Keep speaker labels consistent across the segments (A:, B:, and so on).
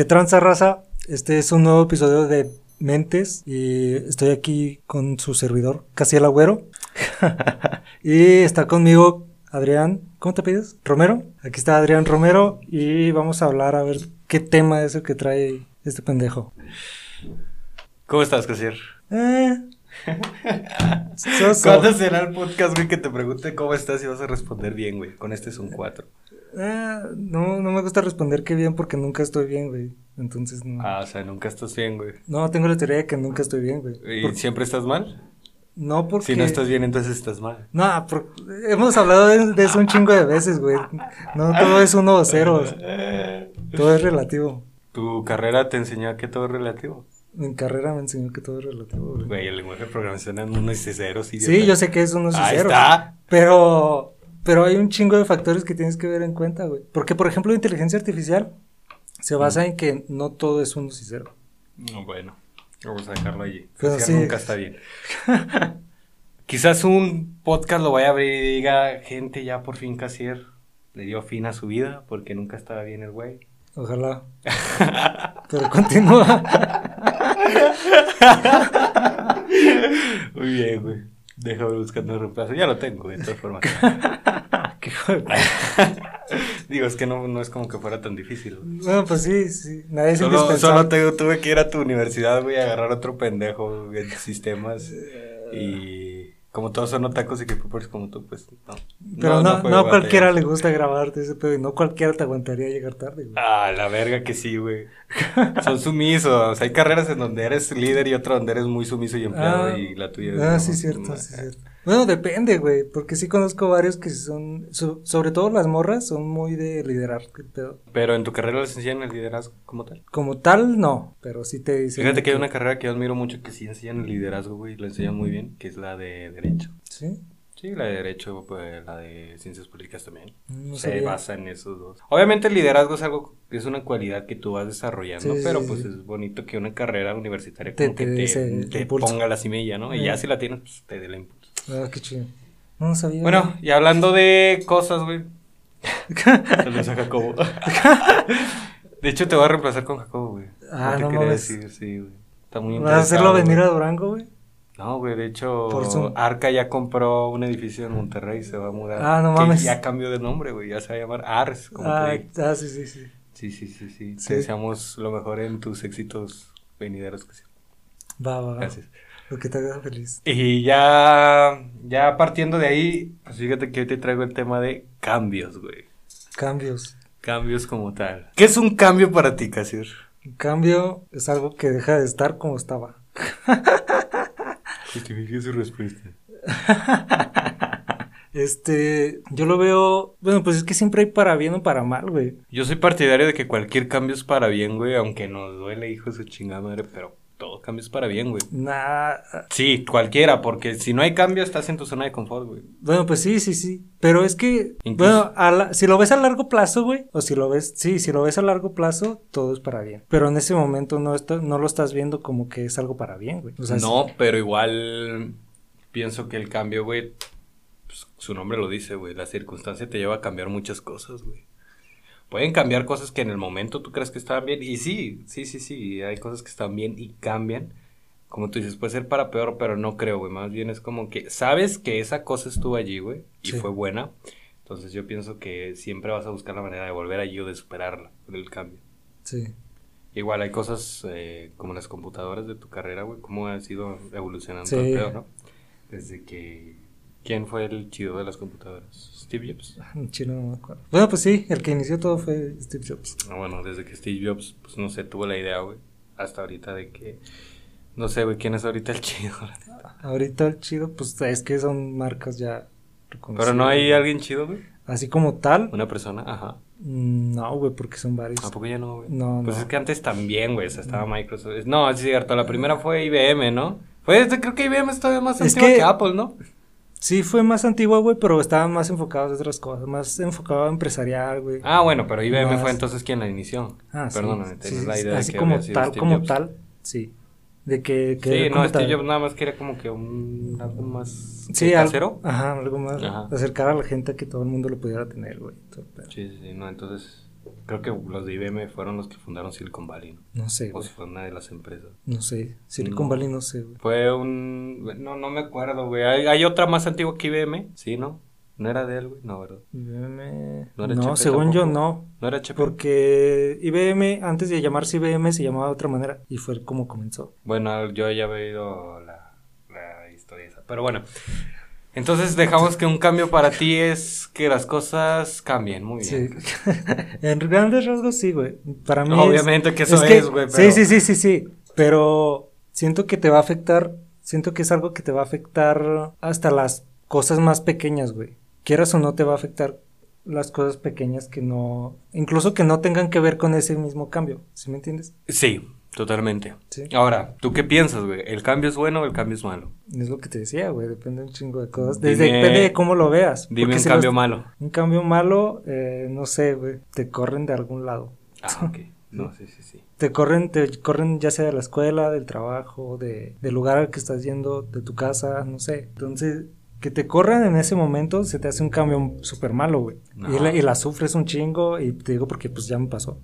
A: ¿Qué tranza raza? Este es un nuevo episodio de Mentes y estoy aquí con su servidor, Casiel Agüero. y está conmigo Adrián, ¿cómo te pides? Romero. Aquí está Adrián Romero y vamos a hablar a ver qué tema es el que trae este pendejo.
B: ¿Cómo estás, Casier?
A: Eh,
B: ¿Cuándo será el podcast, güey, que te pregunte cómo estás y vas a responder bien, güey? Con este es un 4.
A: Eh, no, no me gusta responder que bien porque nunca estoy bien, güey. Entonces no.
B: Ah, o sea, nunca estás bien, güey.
A: No, tengo la teoría de que nunca estoy bien, güey.
B: ¿Y siempre estás mal?
A: No porque...
B: Si no estás bien, entonces estás mal.
A: No, por- hemos hablado de, de eso un chingo de veces, güey. No todo es uno o ceros. Todo es relativo.
B: ¿Tu carrera te enseñó que todo es relativo?
A: En carrera me enseñó que todo es relativo, güey.
B: Güey, el lenguaje de programación en unos y ceros.
A: Sí, yo sé que es uno y
B: Ahí
A: ceros.
B: está.
A: Pero, pero hay un chingo de factores que tienes que ver en cuenta, güey. Porque, por ejemplo, la inteligencia artificial se basa en que no todo es uno y cero.
B: No, bueno, vamos a dejarlo allí.
A: Pero sí.
B: nunca está bien. Quizás un podcast lo vaya a abrir y diga, gente, ya por fin Casier le dio fin a su vida porque nunca estaba bien el güey.
A: Ojalá. Pero continúa.
B: Muy bien, güey. Déjame buscando el reemplazo. Ya lo tengo, de todas formas.
A: Qué hijo de-
B: Digo, es que no, no es como que fuera tan difícil. güey.
A: bueno, pues sí, sí. Nadie es
B: Solo,
A: indispensable.
B: solo te- tuve que ir a tu universidad, güey, a agarrar otro pendejo en sistemas. Y como todos son otacos y que poppers como tú, pues no.
A: Pero no, no, a cualquiera
B: batallar.
A: le gusta grabarte ese pedo y no cualquiera te aguantaría llegar tarde, güey.
B: Ah, la verga que sí, güey. Son sumisos. Hay carreras en donde eres líder y otra donde eres muy sumiso y empleado
A: Ah,
B: y la tuya es
A: Ah, sí, cierto, sí, cierto. Bueno, depende, güey, porque sí conozco varios que son, so- sobre todo las morras, son muy de liderar, pedo.
B: Pero en tu carrera les enseñan el liderazgo como tal.
A: Como tal, no, pero sí te dicen.
B: Fíjate que hay una carrera que yo admiro mucho que sí enseñan el liderazgo, güey, y lo enseñan muy bien, que es la de Derecho.
A: Sí,
B: Sí, la de Derecho, pues la de Ciencias Políticas también.
A: no
B: Se
A: sabía.
B: basa en esos dos. Obviamente el liderazgo es algo, es una cualidad que tú vas desarrollando,
A: Sí,
B: pero
A: sí,
B: pues
A: sí.
B: es bonito que una carrera universitaria
A: Te-
B: como
A: te
B: que te, te ponga la semilla, ¿no? Y ya si la tienes, pues te dé impulso.
A: Ah, qué chido. No, sabía.
B: Bueno, y hablando de cosas, güey. Saludos a Jacobo. De hecho, te voy a reemplazar con Jacobo, güey.
A: Ah,
B: te
A: no mames.
B: decir, sí, güey. Está muy
A: ¿Vas a hacerlo venir
B: güey.
A: a Durango, güey?
B: No, güey, de hecho,
A: Por.
B: Arca ya compró un edificio en Monterrey y se va a mudar.
A: Ah, no
B: Que
A: mames.
B: Ya cambió de nombre, güey, ya se va a llamar Ars, como
A: Ah,
B: te
A: ah, sí, sí, sí.
B: Sí, sí, sí, sí.
A: Sí.
B: Te deseamos lo mejor en tus éxitos venideros. que sí.
A: Va, va, va.
B: Gracias.
A: Lo que te haga feliz.
B: Y ya, ya partiendo de ahí, pues fíjate que hoy te traigo el tema de cambios, güey.
A: Cambios.
B: Cambios como tal. ¿Qué es un cambio para ti, Casir?
A: Un cambio es algo que deja de estar como estaba.
B: Justifique su respuesta.
A: Este, yo lo veo, bueno, pues es que siempre hay para bien o para mal, güey.
B: Yo soy partidario de que cualquier cambio es para bien, güey, aunque nos duele, hijo de su chingada madre, pero todo cambio es para bien, güey.
A: Nah,
B: Sí, cualquiera, porque si no hay cambio estás en tu zona de confort, güey.
A: bueno, pues sí, sí, sí. Pero es que,
B: Incluso-
A: bueno, a la- si lo ves a largo plazo, güey, o si lo ves, sí, si lo ves a largo plazo, todo es para bien. Pero en ese momento no, está- no lo estás viendo como que es algo para bien, güey. O sea,
B: no,
A: sí-
B: pero igual pienso que el cambio, güey, pues, su nombre lo dice, güey, la circunstancia te lleva a cambiar muchas cosas, güey. Pueden cambiar cosas que en el momento tú crees que estaban bien, y sí, sí, sí, sí, hay cosas que están bien y cambian. Como tú dices, puede ser para peor, pero no creo, güey. Más bien es como que sabes que esa cosa estuvo allí, güey, y
A: Sí.
B: fue buena. Entonces yo pienso que siempre vas a buscar la manera de volver allí o de superarla, con el cambio.
A: sí.
B: Igual hay cosas eh, como las computadoras de tu carrera, güey, cómo ha sido evolucionando
A: Sí.
B: el pedo, ¿no? Desde que... ¿Quién fue el chido de las computadoras? Steve Jobs.
A: En chino no me acuerdo. Bueno, pues sí, el que inició todo fue Steve Jobs.
B: Ah, bueno, desde que Steve Jobs, pues no sé, tuvo la idea, güey, hasta ahorita de que... No sé, güey, quién es ahorita el chido.
A: Ahorita el chido, pues es que son marcas ya reconocidas.
B: Pero no hay alguien chido, güey.
A: Así como tal,
B: Una persona, ajá.
A: mm, no, güey, porque son varios.
B: ¿A poco ya no, güey?
A: No,
B: Pues
A: no.
B: es que antes también, güey, o sea, estaba Microsoft. No, es cierto, la primera fue IBM, ¿no? Fue, creo que IBM es todavía más
A: Es
B: antigua
A: que-
B: que Apple, ¿no?
A: Sí, fue más antigua, güey, pero estaban más enfocados en otras cosas, más enfocado a empresarial, güey.
B: Ah, bueno, pero IBM
A: Más-
B: fue entonces quien la inició.
A: Ah, sí,
B: Perdóname,
A: sí, sí,
B: la idea
A: así
B: de que
A: como
B: había sido
A: tal,
B: Steve
A: como
B: Jobs.
A: tal, sí. De que, que
B: Sí, no, Steve
A: tal-
B: Jobs nada más quería como que un algo más
A: Sí,
B: ¿qué,
A: al-
B: casero.
A: Ajá, algo más.
B: Ajá.
A: Acercar a la gente a que todo el mundo lo pudiera tener, güey.
B: sí, sí, no, entonces Creo que los de IBM fueron los que fundaron Silicon Valley, ¿no?
A: No sé,
B: O
A: güey.
B: fue una de las empresas.
A: No sé. Silicon
B: No.
A: Valley no sé, güey.
B: Fue un... No, no me acuerdo, güey. Hay, hay otra más antigua que IBM, ¿sí, no? ¿No era de él, güey? No, ¿verdad?
A: IBM...
B: ¿No era
A: No, según yo no.
B: ¿No era HP?
A: Porque IBM, antes de llamarse IBM, se llamaba de otra manera. Y fue como comenzó.
B: Bueno, yo ya había oído la, la historia esa. Pero bueno. Entonces dejamos que un cambio para ti es que las cosas cambien. Muy
A: Sí.
B: bien.
A: en grandes rasgos sí, güey. Para mí. es-
B: Obviamente que eso es, güey,
A: Sí,
B: pero-
A: sí, sí, sí, sí. Pero siento que te va a afectar. Siento que es algo que te va a afectar hasta las cosas más pequeñas, güey. Quieras o no, te va a afectar las cosas pequeñas que no. Incluso que no tengan que ver con ese mismo cambio. ¿Sí me entiendes?
B: Sí, totalmente.
A: Sí.
B: Ahora, ¿tú qué piensas, güey? ¿El cambio es bueno o el cambio es malo?
A: Es lo que te decía, güey. Depende un chingo de cosas.
B: Dime-
A: Desde, depende de cómo lo veas.
B: Dime un
A: si
B: cambio
A: los-
B: malo.
A: Un cambio malo, eh, no sé, güey. Te corren de algún lado.
B: Ah, ok. No, sí, sí, sí.
A: Te corren, te corren ya sea de la escuela, del trabajo, de, del lugar al que estás yendo, de tu casa, no sé. Entonces, que te corran en ese momento se te hace un cambio súper malo, güey.
B: No.
A: Y, la, y la sufres un chingo y te digo porque pues ya me pasó.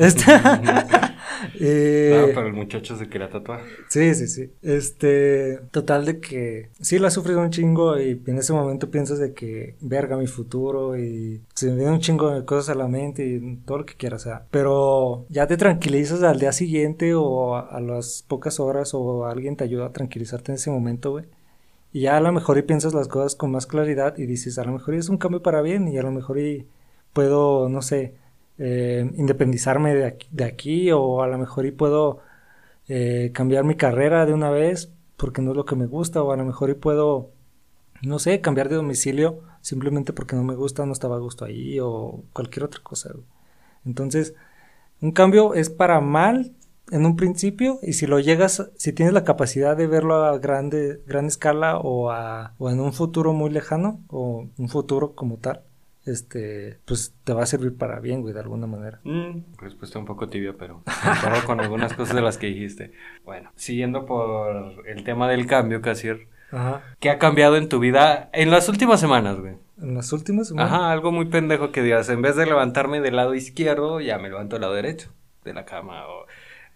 A: Este, eh,
B: Ah, pero el muchacho se quería tatuar.
A: Sí, sí, sí. Este, total de que sí la sufres un chingo y en ese momento piensas de que verga mi futuro y se me vienen un chingo de cosas a la mente y todo lo que quieras, o sea, pero ya te tranquilizas al día siguiente o a, a las pocas horas o alguien te ayuda a tranquilizarte en ese momento, güey. Y ya a lo mejor y piensas las cosas con más claridad y dices, a lo mejor es un cambio para bien y a lo mejor y puedo, no sé, eh, independizarme de aquí, de aquí o a lo mejor y puedo eh, cambiar mi carrera de una vez porque no es lo que me gusta o a lo mejor y puedo, no sé, cambiar de domicilio simplemente porque no me gusta, no estaba a gusto ahí o cualquier otra cosa. Entonces, un cambio es para mal en un principio y si lo llegas, si tienes la capacidad de verlo a grande, gran escala o, a, o en un futuro muy lejano o un futuro como tal, este, pues te va a servir para bien, güey, de alguna manera.
B: Mm, respuesta un poco tibia, pero concuerdo con algunas cosas de las que dijiste. Bueno, siguiendo por el tema del cambio, Casier,
A: Ajá.
B: ¿qué ha cambiado en tu vida en las últimas semanas, güey?
A: En las últimas semanas.
B: Ajá, algo muy pendejo que digas, en vez de levantarme del lado izquierdo, ya me levanto del lado derecho de la cama, o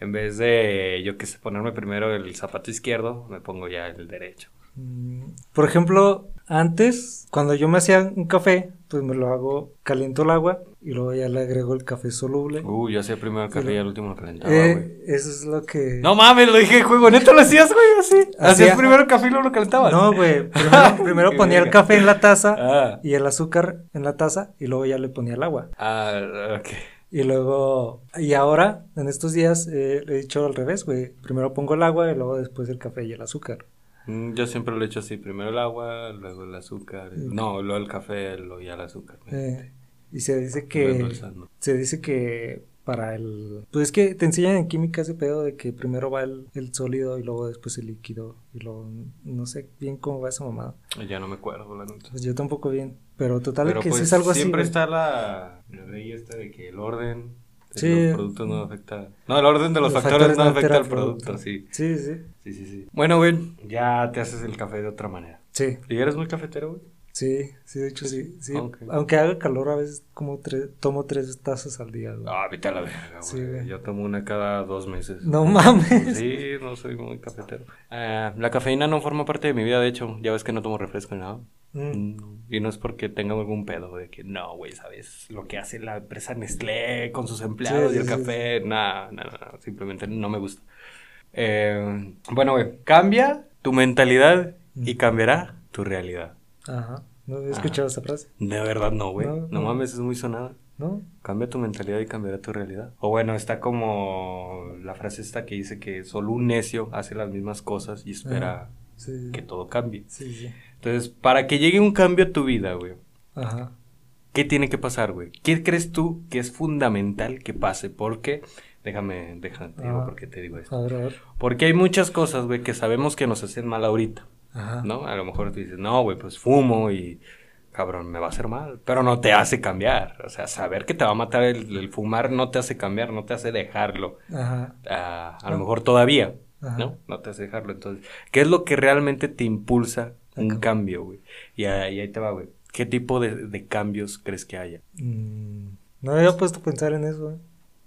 B: en vez de, yo qué sé, ponerme primero el zapato izquierdo, me pongo ya el derecho.
A: Mm, Por ejemplo, antes, cuando yo me hacía un café, pues me lo hago, caliento el agua y luego ya le agrego el café soluble.
B: Uh, yo hacía primero el café y al último lo calentaba,
A: Eh, eso es lo que...
B: No mames, lo dije juego, ¿neta lo hacías, güey, así?
A: Hacía-
B: ¿Hacías primero el café y luego lo calentabas?
A: No, güey. Primero, ponía el café en la taza
B: Ah,
A: y el azúcar en la taza y luego ya le ponía el agua.
B: ah, ok.
A: Y luego, y ahora, en estos días, eh, he dicho al revés, güey. Primero pongo el agua y luego después el café y el azúcar.
B: Mm, Yo siempre lo he hecho así, primero el agua, luego el azúcar,
A: Mm.
B: no, luego el café, luego ya el azúcar.
A: Eh, y se dice que... Se dice que para el... Pues es que te enseñan en química ese pedo de que primero va el, el sólido y luego después el líquido y luego no sé bien cómo va esa mamada.
B: Ya no me acuerdo, la.
A: Pues yo tampoco bien, pero total
B: Pero
A: que
B: pues
A: sí es algo así.
B: siempre está la, la ley esta de que el orden de
A: Sí.
B: los productos no afecta. No, el orden de los,
A: Los
B: factores,
A: factores
B: no afecta al producto,
A: producto.
B: sí.
A: Sí, sí,
B: Sí, sí, sí. Bueno, güey, ya te haces el café de otra manera.
A: sí,
B: ¿Y eres muy cafetero, güey?
A: Sí, sí, de hecho sí, sí. Aunque haga calor a veces como tres, tomo tres tazas al día, güey.
B: Ah, vete a la verga, güey.
A: Sí, güey.
B: Yo tomo una cada dos meses.
A: No mames.
B: Sí, no soy muy cafetero. Ah, la cafeína no forma parte de mi vida, de hecho. Ya ves que no tomo refresco ni nada.
A: Mm.
B: Y no es porque tenga algún pedo de que no, güey, ¿sabes? Lo que hace la empresa Nestlé con sus empleados
A: Sí,
B: y el café, nada, nada, nada, simplemente no me gusta. Eh, bueno, güey, cambia tu mentalidad y
A: Mm.
B: cambiará tu realidad.
A: Ajá. ¿No he escuchado esa frase?
B: De verdad no, güey.
A: No,
B: No,
A: no.
B: mames, es muy sonada.
A: ¿No?
B: Cambia tu mentalidad y cambiará tu realidad. O bueno, está como la frase esta que dice que solo un necio hace las mismas cosas y espera
A: Sí.
B: que todo cambie.
A: Sí, sí.
B: Entonces, para que llegue un cambio a tu vida, güey,
A: Ajá.
B: ¿qué tiene que pasar, güey? ¿Qué crees tú que es fundamental que pase? Porque, déjame, déjame, te digo
A: Ah.
B: por qué te digo esto.
A: A ver, a ver.
B: Porque hay muchas cosas, güey, que sabemos que nos hacen mal ahorita,
A: Ajá.
B: ¿no? A lo mejor tú dices, no, güey, pues fumo y, cabrón, me va a hacer mal. Pero no te hace cambiar. O sea, saber que te va a matar el, el fumar no te hace cambiar, no te hace dejarlo.
A: Ajá.
B: Ah, a lo mejor todavía,
A: Ajá.
B: ¿no? No te hace dejarlo. Entonces, ¿qué es lo que realmente te impulsa un cambio, güey? Y ahí, y ahí te va, güey. ¿Qué tipo de, de cambios crees que haya?
A: Mm, No había puesto a pensar en eso, güey.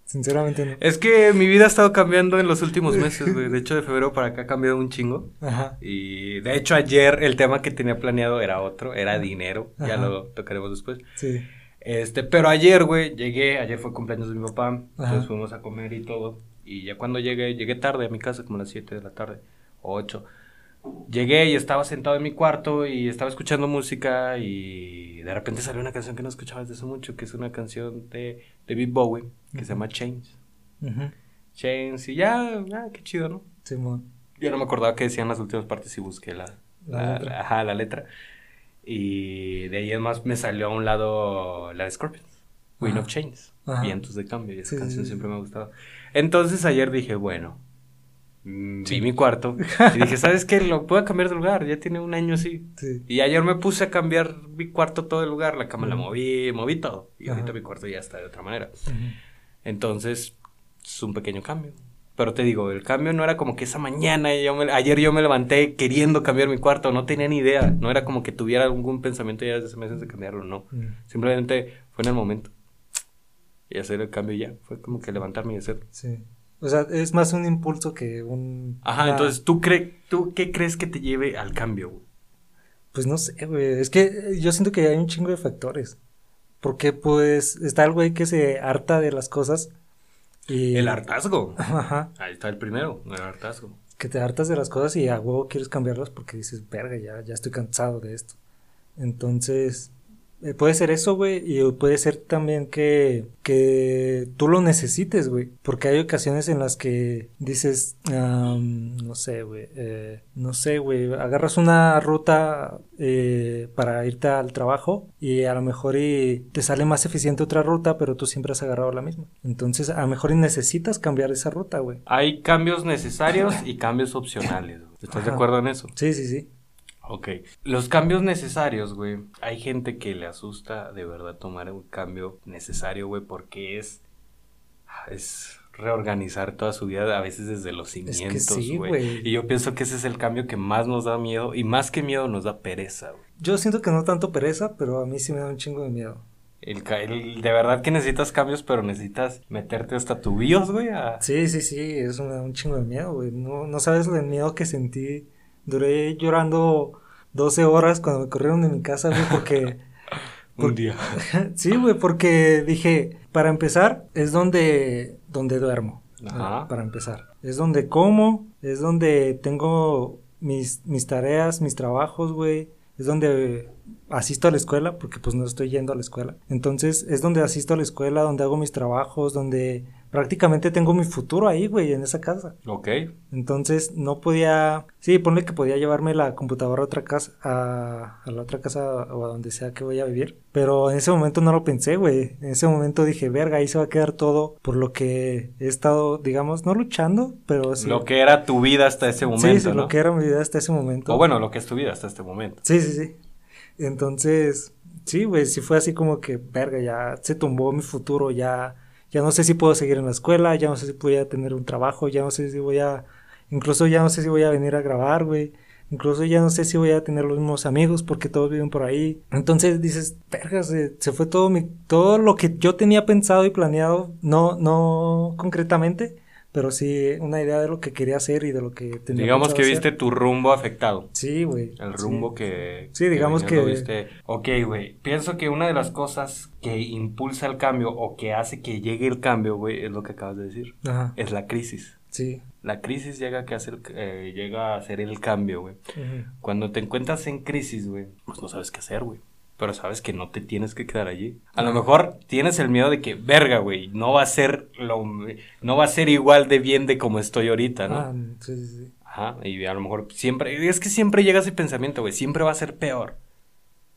A: Sinceramente no.
B: Es que mi vida ha estado cambiando en los últimos meses, güey. De hecho, de febrero para acá ha cambiado un chingo.
A: Ajá.
B: Y de hecho, ayer el tema que tenía planeado era otro, era dinero. Ya lo tocaremos después.
A: Sí.
B: Este, pero ayer, güey, llegué, ayer fue cumpleaños de mi papá,
A: Ajá.
B: entonces fuimos a comer y todo. Y ya cuando llegué, llegué tarde a mi casa, como a las 7 de la tarde, o 8. Llegué y estaba sentado en mi cuarto y estaba escuchando música y de repente salió una canción que no escuchaba desde hace mucho, que es una canción de David Bowie, que se llama Chains.
A: Ujú.
B: Chains y ya, ah, qué chido, ¿no?
A: Simón.
B: Yo no me acordaba qué decían las últimas partes y busqué la,
A: La
B: la-
A: letra.
B: ajá, la letra. Y de ahí en más me salió a un lado la de Scorpions, Wind
A: Ajá.
B: of Chains. Vientos de Cambio, y esa
A: Sí, sí,
B: canción
A: sí.
B: siempre me ha gustado. Entonces ayer dije, bueno, mm, vi mi cuarto y dije, ¿sabes qué? Lo puedo cambiar de lugar, ya tiene un año así.
A: Sí.
B: Y ayer me puse a cambiar mi cuarto todo el lugar, la cama la moví, moví todo. Y ahorita mi cuarto ya está de otra manera. Entonces, es un pequeño cambio. Pero te digo, el cambio no era como que esa mañana, yo me- ayer yo me levanté queriendo cambiar mi cuarto, no tenía ni idea. No era como que tuviera algún pensamiento ya desde hace meses de cambiarlo, no.
A: Mm.
B: Simplemente fue en el momento. Y hacer el cambio ya. Fue como que levantarme y hacerlo.
A: Sí. O sea, es más un impulso que un...
B: Ajá,
A: una-
B: entonces, ¿tú, cre ¿tú qué crees que te lleve al cambio? güey?
A: Pues no sé, güey. Es que yo siento que hay un chingo de factores. Porque pues está el güey que se harta de las cosas. Y...
B: El hartazgo.
A: Ajá.
B: Ahí está el primero, el hartazgo.
A: Que te hartas de las cosas y a huevo quieres cambiarlas porque dices, verga, ya, ya estoy cansado de esto. Entonces, eh, puede ser eso, güey. Y puede ser también que, que tú lo necesites, güey. Porque hay ocasiones en las que dices, am, no sé, güey. eh, no sé, güey. Agarras una ruta eh, para irte al trabajo y a lo mejor y te sale más eficiente otra ruta, pero tú siempre has agarrado la misma. Entonces, a lo mejor y necesitas cambiar esa ruta, güey.
B: Hay cambios necesarios y cambios opcionales. güey. ¿Estás de acuerdo en eso?
A: Sí, sí, sí.
B: Ok. Los cambios necesarios, güey. Hay gente que le asusta de verdad tomar un cambio necesario, güey, porque es. Es reorganizar toda su vida, a veces desde los cimientos, güey. y yo pienso que ese es el cambio que más nos da miedo, y más que miedo nos da pereza, güey.
A: Yo siento que no tanto pereza, pero a mí sí me da un chingo de miedo.
B: El, el- de verdad que necesitas cambios, pero necesitas meterte hasta tu BIOS, güey. a-
A: Sí, sí, sí, eso me da un chingo de miedo, güey. No, no sabes el miedo que sentí. Duré llorando 12 horas cuando me corrieron de mi casa, güey, porque...
B: Un día.
A: sí, güey, porque dije, para empezar, es donde, donde duermo.
B: Ajá.
A: ¿no? Para empezar. Es donde como, es donde tengo mis, mis tareas, mis trabajos, güey. Es donde asisto a la escuela, porque pues no estoy yendo a la escuela. Entonces, es donde asisto a la escuela, donde hago mis trabajos, donde prácticamente tengo mi futuro ahí, güey, en esa casa.
B: Ok.
A: Entonces, no podía, sí, ponle que podía llevarme la computadora a otra casa, a, a la otra casa o a donde sea que voy a vivir. Pero en ese momento no lo pensé, güey. En ese momento dije, verga, ahí se va a quedar todo por lo que he estado, digamos, no luchando, pero sí.
B: Lo que era tu vida hasta ese momento,
A: sí, sí,
B: ¿no?
A: lo que era mi vida hasta ese momento.
B: O bueno, lo que es tu vida hasta este momento.
A: Sí, sí, sí. Entonces, sí, güey, sí fue así como que, verga, ya se tumbó mi futuro, ya, ya no sé si puedo seguir en la escuela, ya no sé si voy a tener un trabajo, ya no sé si voy a, incluso ya no sé si voy a venir a grabar, güey. Incluso ya no sé si voy a tener los mismos amigos porque todos viven por ahí. Entonces dices, verga, se, se fue todo mi, todo lo que yo tenía pensado y planeado, no, no concretamente, pero sí una idea de lo que quería hacer y de lo que tenía
B: Digamos que viste
A: hacer.
B: tu rumbo afectado.
A: Sí, güey.
B: El
A: sí.
B: rumbo que...
A: Sí, digamos que-
B: viste. Ok, güey. Pienso que una de las cosas que impulsa el cambio o que hace que llegue el cambio, güey, es lo que acabas de decir.
A: Ajá,
B: Es la crisis.
A: sí.
B: La crisis llega, que hacer, eh, llega a hacer el cambio, güey. Cuando te encuentras en crisis, güey, pues no sabes qué hacer, güey. Pero sabes que no te tienes que quedar allí. A lo mejor tienes el miedo de que, verga, güey, no va a ser lo, no va a ser igual de bien de como estoy ahorita, ¿no?
A: Ah, sí, sí, sí.
B: Ajá, y a lo mejor siempre, es que siempre llega ese pensamiento, güey, siempre va a ser peor.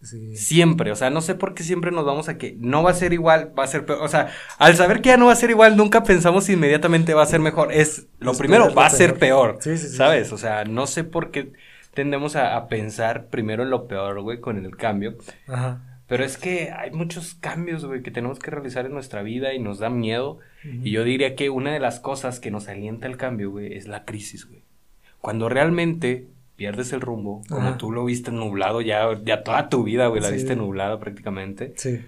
A: Sí.
B: Siempre, o sea, no sé por qué siempre nos vamos a que no va a ser igual, va a ser peor. O sea, al saber que ya no va a ser igual, nunca pensamos inmediatamente va a ser mejor. Es lo
A: Es
B: primero, va a ser
A: peor.
B: peor.
A: Sí, sí, sí.
B: ¿Sabes? O sea, no sé por qué tendemos a, a pensar primero en lo peor, güey, con el cambio.
A: Ajá.
B: Pero es que hay muchos cambios, güey, que tenemos que realizar en nuestra vida y nos da miedo. Y yo diría que una de las cosas que nos alienta el cambio, güey, es la crisis, güey. Cuando realmente pierdes el rumbo, como
A: Ajá.
B: tú lo viste nublado ya, ya toda tu vida, güey, la
A: Sí.
B: viste nublada prácticamente,
A: Sí.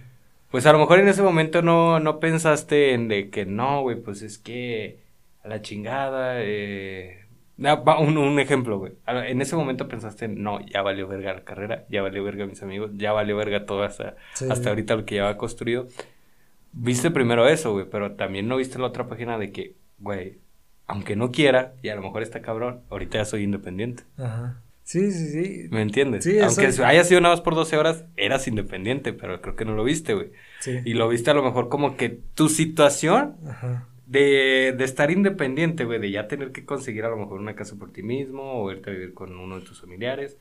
B: Pues a lo mejor en ese momento no, no pensaste en de que no, güey, pues es que a la chingada, eh... un, un ejemplo, güey. En ese momento pensaste, no, ya valió verga la carrera, ya valió verga mis amigos, ya valió verga todo hasta, hasta ahorita lo que ya va construido. Viste primero eso, güey, pero también no viste la otra página de que, güey, aunque no quiera, y a lo mejor está cabrón, ahorita ya soy independiente.
A: Ajá. Sí, sí, sí.
B: ¿Me entiendes? Sí, Aunque haya sido nada más por 12 horas, eras independiente, pero creo que no lo viste, güey. Sí. Y lo viste a lo mejor como que tu situación De, de estar independiente, güey, de ya tener que conseguir a lo mejor una casa por ti mismo o irte a vivir con uno de tus familiares.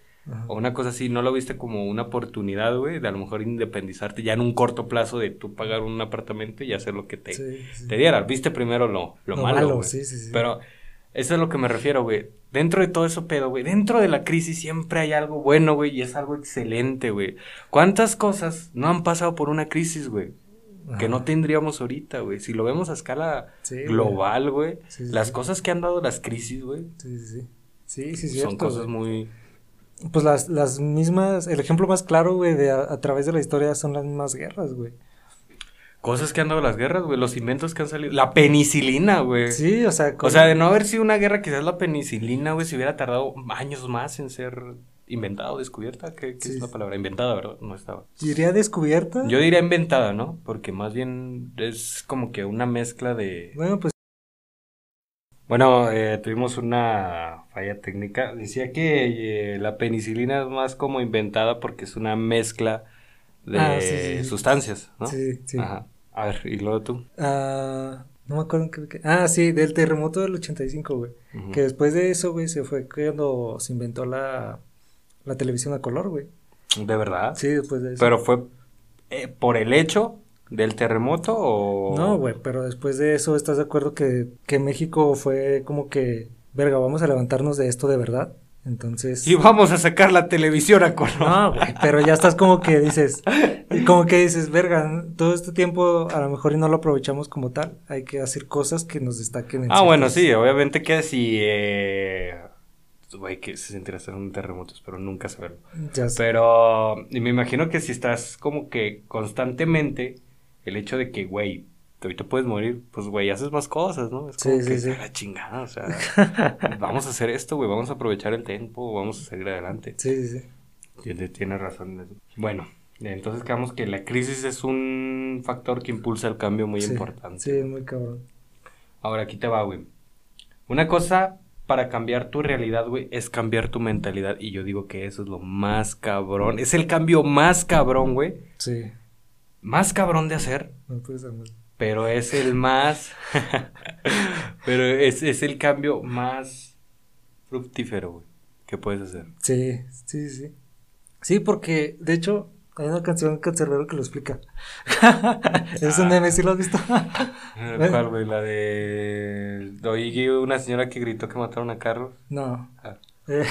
B: O una cosa así, ¿no lo viste como una oportunidad, güey, de a lo mejor independizarte ya en un corto plazo de tú pagar un apartamento y hacer lo que te, te diera? Viste primero lo, lo, malo, güey. Sí, sí, sí. Pero eso es a lo que me refiero, güey. Dentro de todo eso pedo, güey. Dentro de la crisis siempre hay algo bueno, güey. Y es algo excelente, güey. ¿Cuántas cosas no han pasado por una crisis, güey? Que no tendríamos ahorita, güey. Si lo vemos a escala global, güey. las cosas que han dado las crisis, güey.
A: Sí, sí, sí. Sí, sí,
B: Son cosas muy
A: pues las, las mismas, el ejemplo más claro, güey, de a, través de la historia son las mismas guerras, güey.
B: Cosas que han dado las guerras, güey, los inventos que han salido. La penicilina, güey.
A: Sí, o sea.
B: O sea, de no haber sido una guerra, quizás la penicilina, güey, se hubiera tardado años más en ser inventada o descubierta. ¿Qué, es la palabra? Inventada, ¿verdad? No estaba.
A: ¿Diría descubierta?
B: Yo diría inventada, ¿no? Porque más bien es como que una mezcla de.
A: Bueno, pues
B: bueno, eh, tuvimos una falla técnica. Decía que eh, la penicilina es más como inventada porque es una mezcla de ah, sustancias, ¿no?
A: Sí, sí. Ajá.
B: A ver, ¿y luego tú?
A: Ah, no me acuerdo qué... Ah, sí, del terremoto del 85, güey. Que después de eso, güey, se fue cuando se inventó la, la televisión a color, güey.
B: ¿De verdad?
A: Sí, después de eso.
B: Pero fue eh, por el hecho ¿Del terremoto o...?
A: No, güey, pero después de eso, ¿estás de acuerdo que, que México fue como que, verga, vamos a levantarnos de esto de verdad? Entonces...
B: Y vamos a sacar la televisión a color.
A: No, güey, pero ya estás como que dices, como que dices, verga, todo este tiempo a lo mejor y no lo aprovechamos como tal, hay que hacer cosas que nos destaquen.
B: En ah, bueno, sí, obviamente que si... Eh güey, que se sentirá estar en un terremoto, espero nunca saberlo. Ya sé. Pero, y me imagino que si estás como que constantemente el hecho de que, güey, ahorita puedes morir, pues, güey, haces más cosas, ¿no? Es como que sí, la chingada, o sea, vamos a hacer esto, güey, vamos a aprovechar el tiempo, vamos a seguir adelante.
A: Sí, sí, sí.
B: Tiene, razón. Bueno, entonces quedamos que la crisis es un factor que impulsa el cambio muy importante.
A: Sí, muy cabrón.
B: Ahora, aquí te va, güey. Una cosa para cambiar tu realidad, güey, es cambiar tu mentalidad. Y yo digo que eso es lo más cabrón. Es el cambio más cabrón, güey.
A: Sí
B: más cabrón de hacer. pero es el más. pero es, es, el cambio más fructífero, güey, que puedes hacer.
A: Sí, sí, sí. Sí, porque de hecho hay una canción cancerbero que lo explica. es un meme, ¿sí lo has visto?
B: ¿Cuál, güey? La de. Oí una señora que gritó que mataron a Carlos.
A: No. Ah.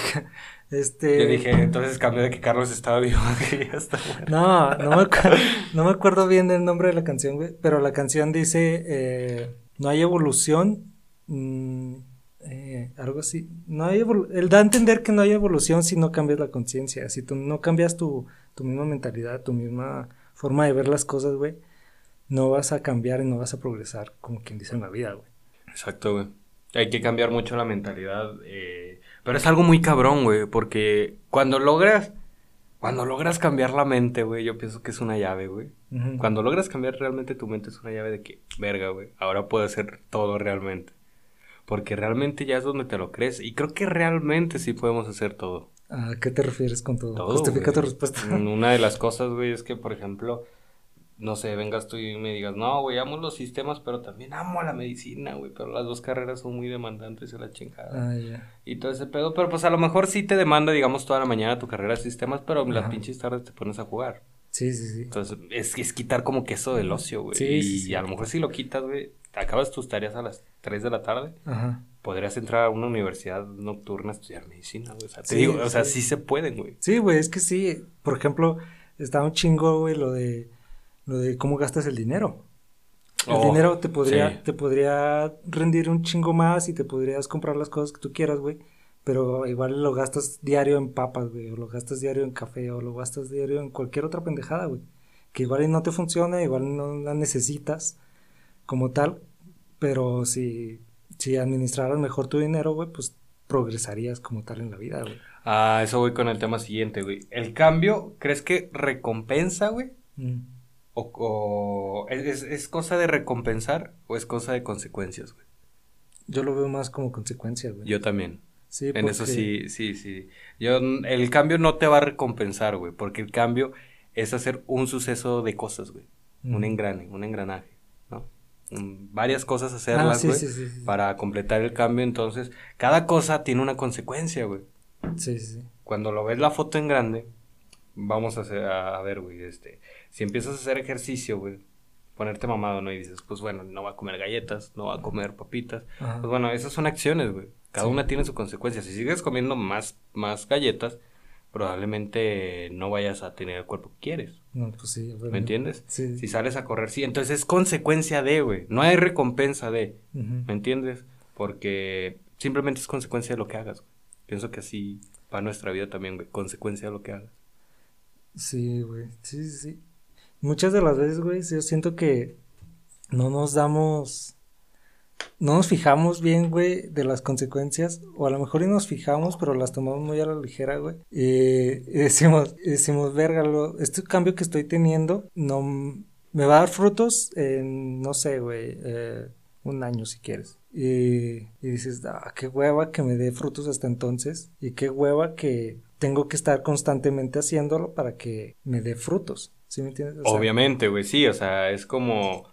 A: Este...
B: Yo dije, entonces cambió de que Carlos estaba vivo, que ya está
A: No, no me, acuerdo, no me acuerdo bien del nombre de la canción, güey, pero la canción dice, eh, no hay evolución, mm, eh, algo así, no hay él da a entender que no hay evolución si no cambias la conciencia, si tú no cambias tu, tu misma mentalidad, tu misma forma de ver las cosas, güey, no vas a cambiar y no vas a progresar, como quien dice en la vida, güey.
B: Exacto, güey. Hay que cambiar mucho la mentalidad, eh, pero es algo muy cabrón, güey, porque cuando logras, cuando logras cambiar la mente, güey, yo pienso que es una llave, güey. Cuando logras cambiar realmente tu mente es una llave de que, verga, güey, ahora puedo hacer todo realmente. Porque realmente ya es donde te lo crees. Y creo que realmente sí podemos hacer todo.
A: ¿A qué te refieres con todo? todo Justifica tu respuesta.
B: Una de las cosas, güey, es que, por ejemplo, no sé, vengas tú y me digas, no, güey, amo los sistemas, pero también amo la medicina, güey, pero las dos carreras son muy demandantes y la chingada.
A: Ah, ya.
B: Y todo ese pedo, pero pues a lo mejor sí te demanda, digamos, toda la mañana tu carrera de sistemas, pero las pinches tardes te pones a jugar.
A: Sí, sí, sí.
B: Entonces, es, es quitar como que eso del ocio, güey. Sí, y a lo mejor si lo quitas, güey, acabas tus tareas a las 3 de la tarde, Ajá. podrías entrar a una universidad nocturna a estudiar medicina, güey. O sea, te digo, o sea, sí se pueden, güey.
A: Sí, güey, es que sí. Por ejemplo, está un chingo, güey, lo de lo de cómo gastas el dinero. El oh, dinero te podría, te podría rendir un chingo más y te podrías comprar las cosas que tú quieras, güey. Pero igual lo gastas diario en papas, güey. O lo gastas diario en café. O lo gastas diario en cualquier otra pendejada, güey. que igual no te funciona, igual no la necesitas como tal, pero si, si administraras mejor tu dinero, güey, pues progresarías como tal en la vida, güey.
B: Ah, eso voy con el tema siguiente, güey. ¿El cambio crees que recompensa, güey?
A: Mm.
B: ¿O, o es, es cosa de recompensar o es cosa de consecuencias, güey?
A: Yo lo veo más como consecuencia, güey.
B: Yo también.
A: Sí,
B: En eso sí, sí, sí. Yo, el cambio no te va a recompensar, güey, porque el cambio es hacer un suceso de cosas, güey. Un
A: Ujú.
B: engrane, un engranaje, ¿no? Mm, Varias cosas hacerlas,
A: Ah, sí,
B: güey,
A: sí, sí, sí.
B: para completar el cambio. Entonces, cada cosa tiene una consecuencia, güey.
A: Sí, sí, sí.
B: Cuando lo ves la foto en grande, vamos a, hacer, a, a ver, güey, este, si empiezas a hacer ejercicio, güey, ponerte mamado, ¿no? Y dices, pues bueno, no va a comer galletas, no va a comer papitas.
A: Ajá.
B: Pues bueno, esas son acciones, güey. Cada
A: Sí.
B: una tiene su consecuencia. Si sigues comiendo más, más galletas, probablemente no vayas a tener el cuerpo que quieres.
A: No, pues sí.
B: ¿Me entiendes?
A: Sí.
B: Si sales a correr, sí. Entonces es consecuencia de, güey. No hay recompensa de. ¿Me entiendes? Porque simplemente es consecuencia de lo que hagas. güey. Pienso que así va nuestra vida también, güey. Consecuencia de lo que hagas.
A: Sí, güey. Sí, sí, sí. Muchas de las veces, güey, yo siento que no nos damos, no nos fijamos bien, güey, de las consecuencias, o a lo mejor y nos fijamos, pero las tomamos muy a la ligera, güey. Y, y decimos, decimos, verga, lo- este cambio que estoy teniendo no me va a dar frutos en, no sé, güey, eh, un año si quieres. Y, y dices, ah, qué hueva que me dé frutos hasta entonces, y qué hueva que tengo que estar constantemente haciéndolo para que me dé frutos. ¿Sí me entiendes? O sea,
B: Obviamente, güey, sí. O sea, es como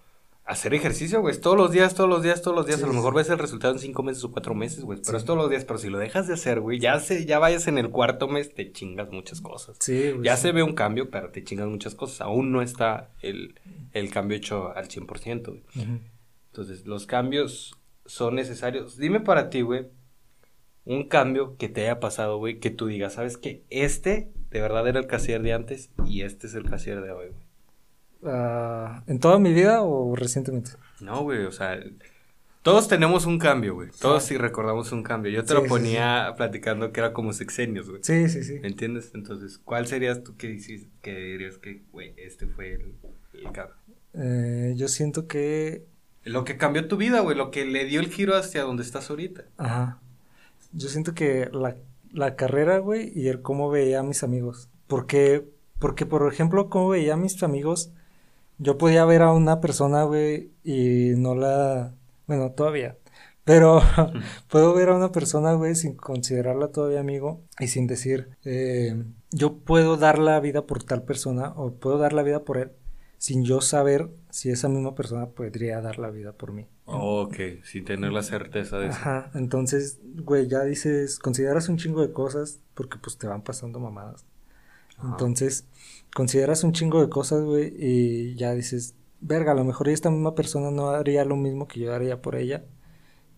B: hacer ejercicio, güey. Todos los días, todos los días, todos los días.
A: Sí,
B: a lo mejor ves el resultado en cinco meses o cuatro meses, güey. Pero
A: Sí.
B: es todos los días. Pero si lo dejas de hacer, güey, ya, se, ya vayas en el cuarto mes, te chingas muchas cosas.
A: Sí, güey,
B: Ya
A: sí.
B: se ve un cambio, pero te chingas muchas cosas. Aún no está el, el cambio hecho al 100%, güey. Entonces, los cambios son necesarios. Dime para ti, güey, un cambio que te haya pasado, güey, que tú digas, ¿sabes qué? Este de verdad era el casier de antes y este es el casier de hoy, güey.
A: Ah, ¿En toda mi vida o recientemente?
B: No, güey, o sea, todos tenemos un cambio, güey. Todos sí recordamos un cambio. Yo te
A: Sí,
B: lo
A: sí,
B: ponía platicando que era como sexenios, güey.
A: Sí, sí, sí.
B: ¿Me entiendes? Entonces, ¿cuál serías tú que, dices- que dirías que, güey, este fue el, el cambio?
A: Eh, yo siento que
B: Lo que cambió tu vida, güey, lo que le dio el giro hacia donde estás ahorita.
A: Ajá. Yo siento que la, la carrera, güey, y el cómo veía a mis amigos. Porque, porque, por ejemplo, cómo veía a mis amigos, yo podía ver a una persona, güey, y no la... Bueno, todavía. Pero puedo ver a una persona, güey, sin considerarla todavía amigo y sin decir, eh, yo puedo dar la vida por tal persona o puedo dar la vida por él, sin yo saber si esa misma persona podría dar la vida por mí.
B: Ok, sin tener la certeza de eso.
A: Ajá, entonces, güey, ya dices, consideras un chingo de cosas porque pues te van pasando mamadas.
B: Ajá.
A: Entonces, consideras un chingo de cosas, güey, y ya dices, verga, a lo mejor esta misma persona no haría lo mismo que yo haría por ella.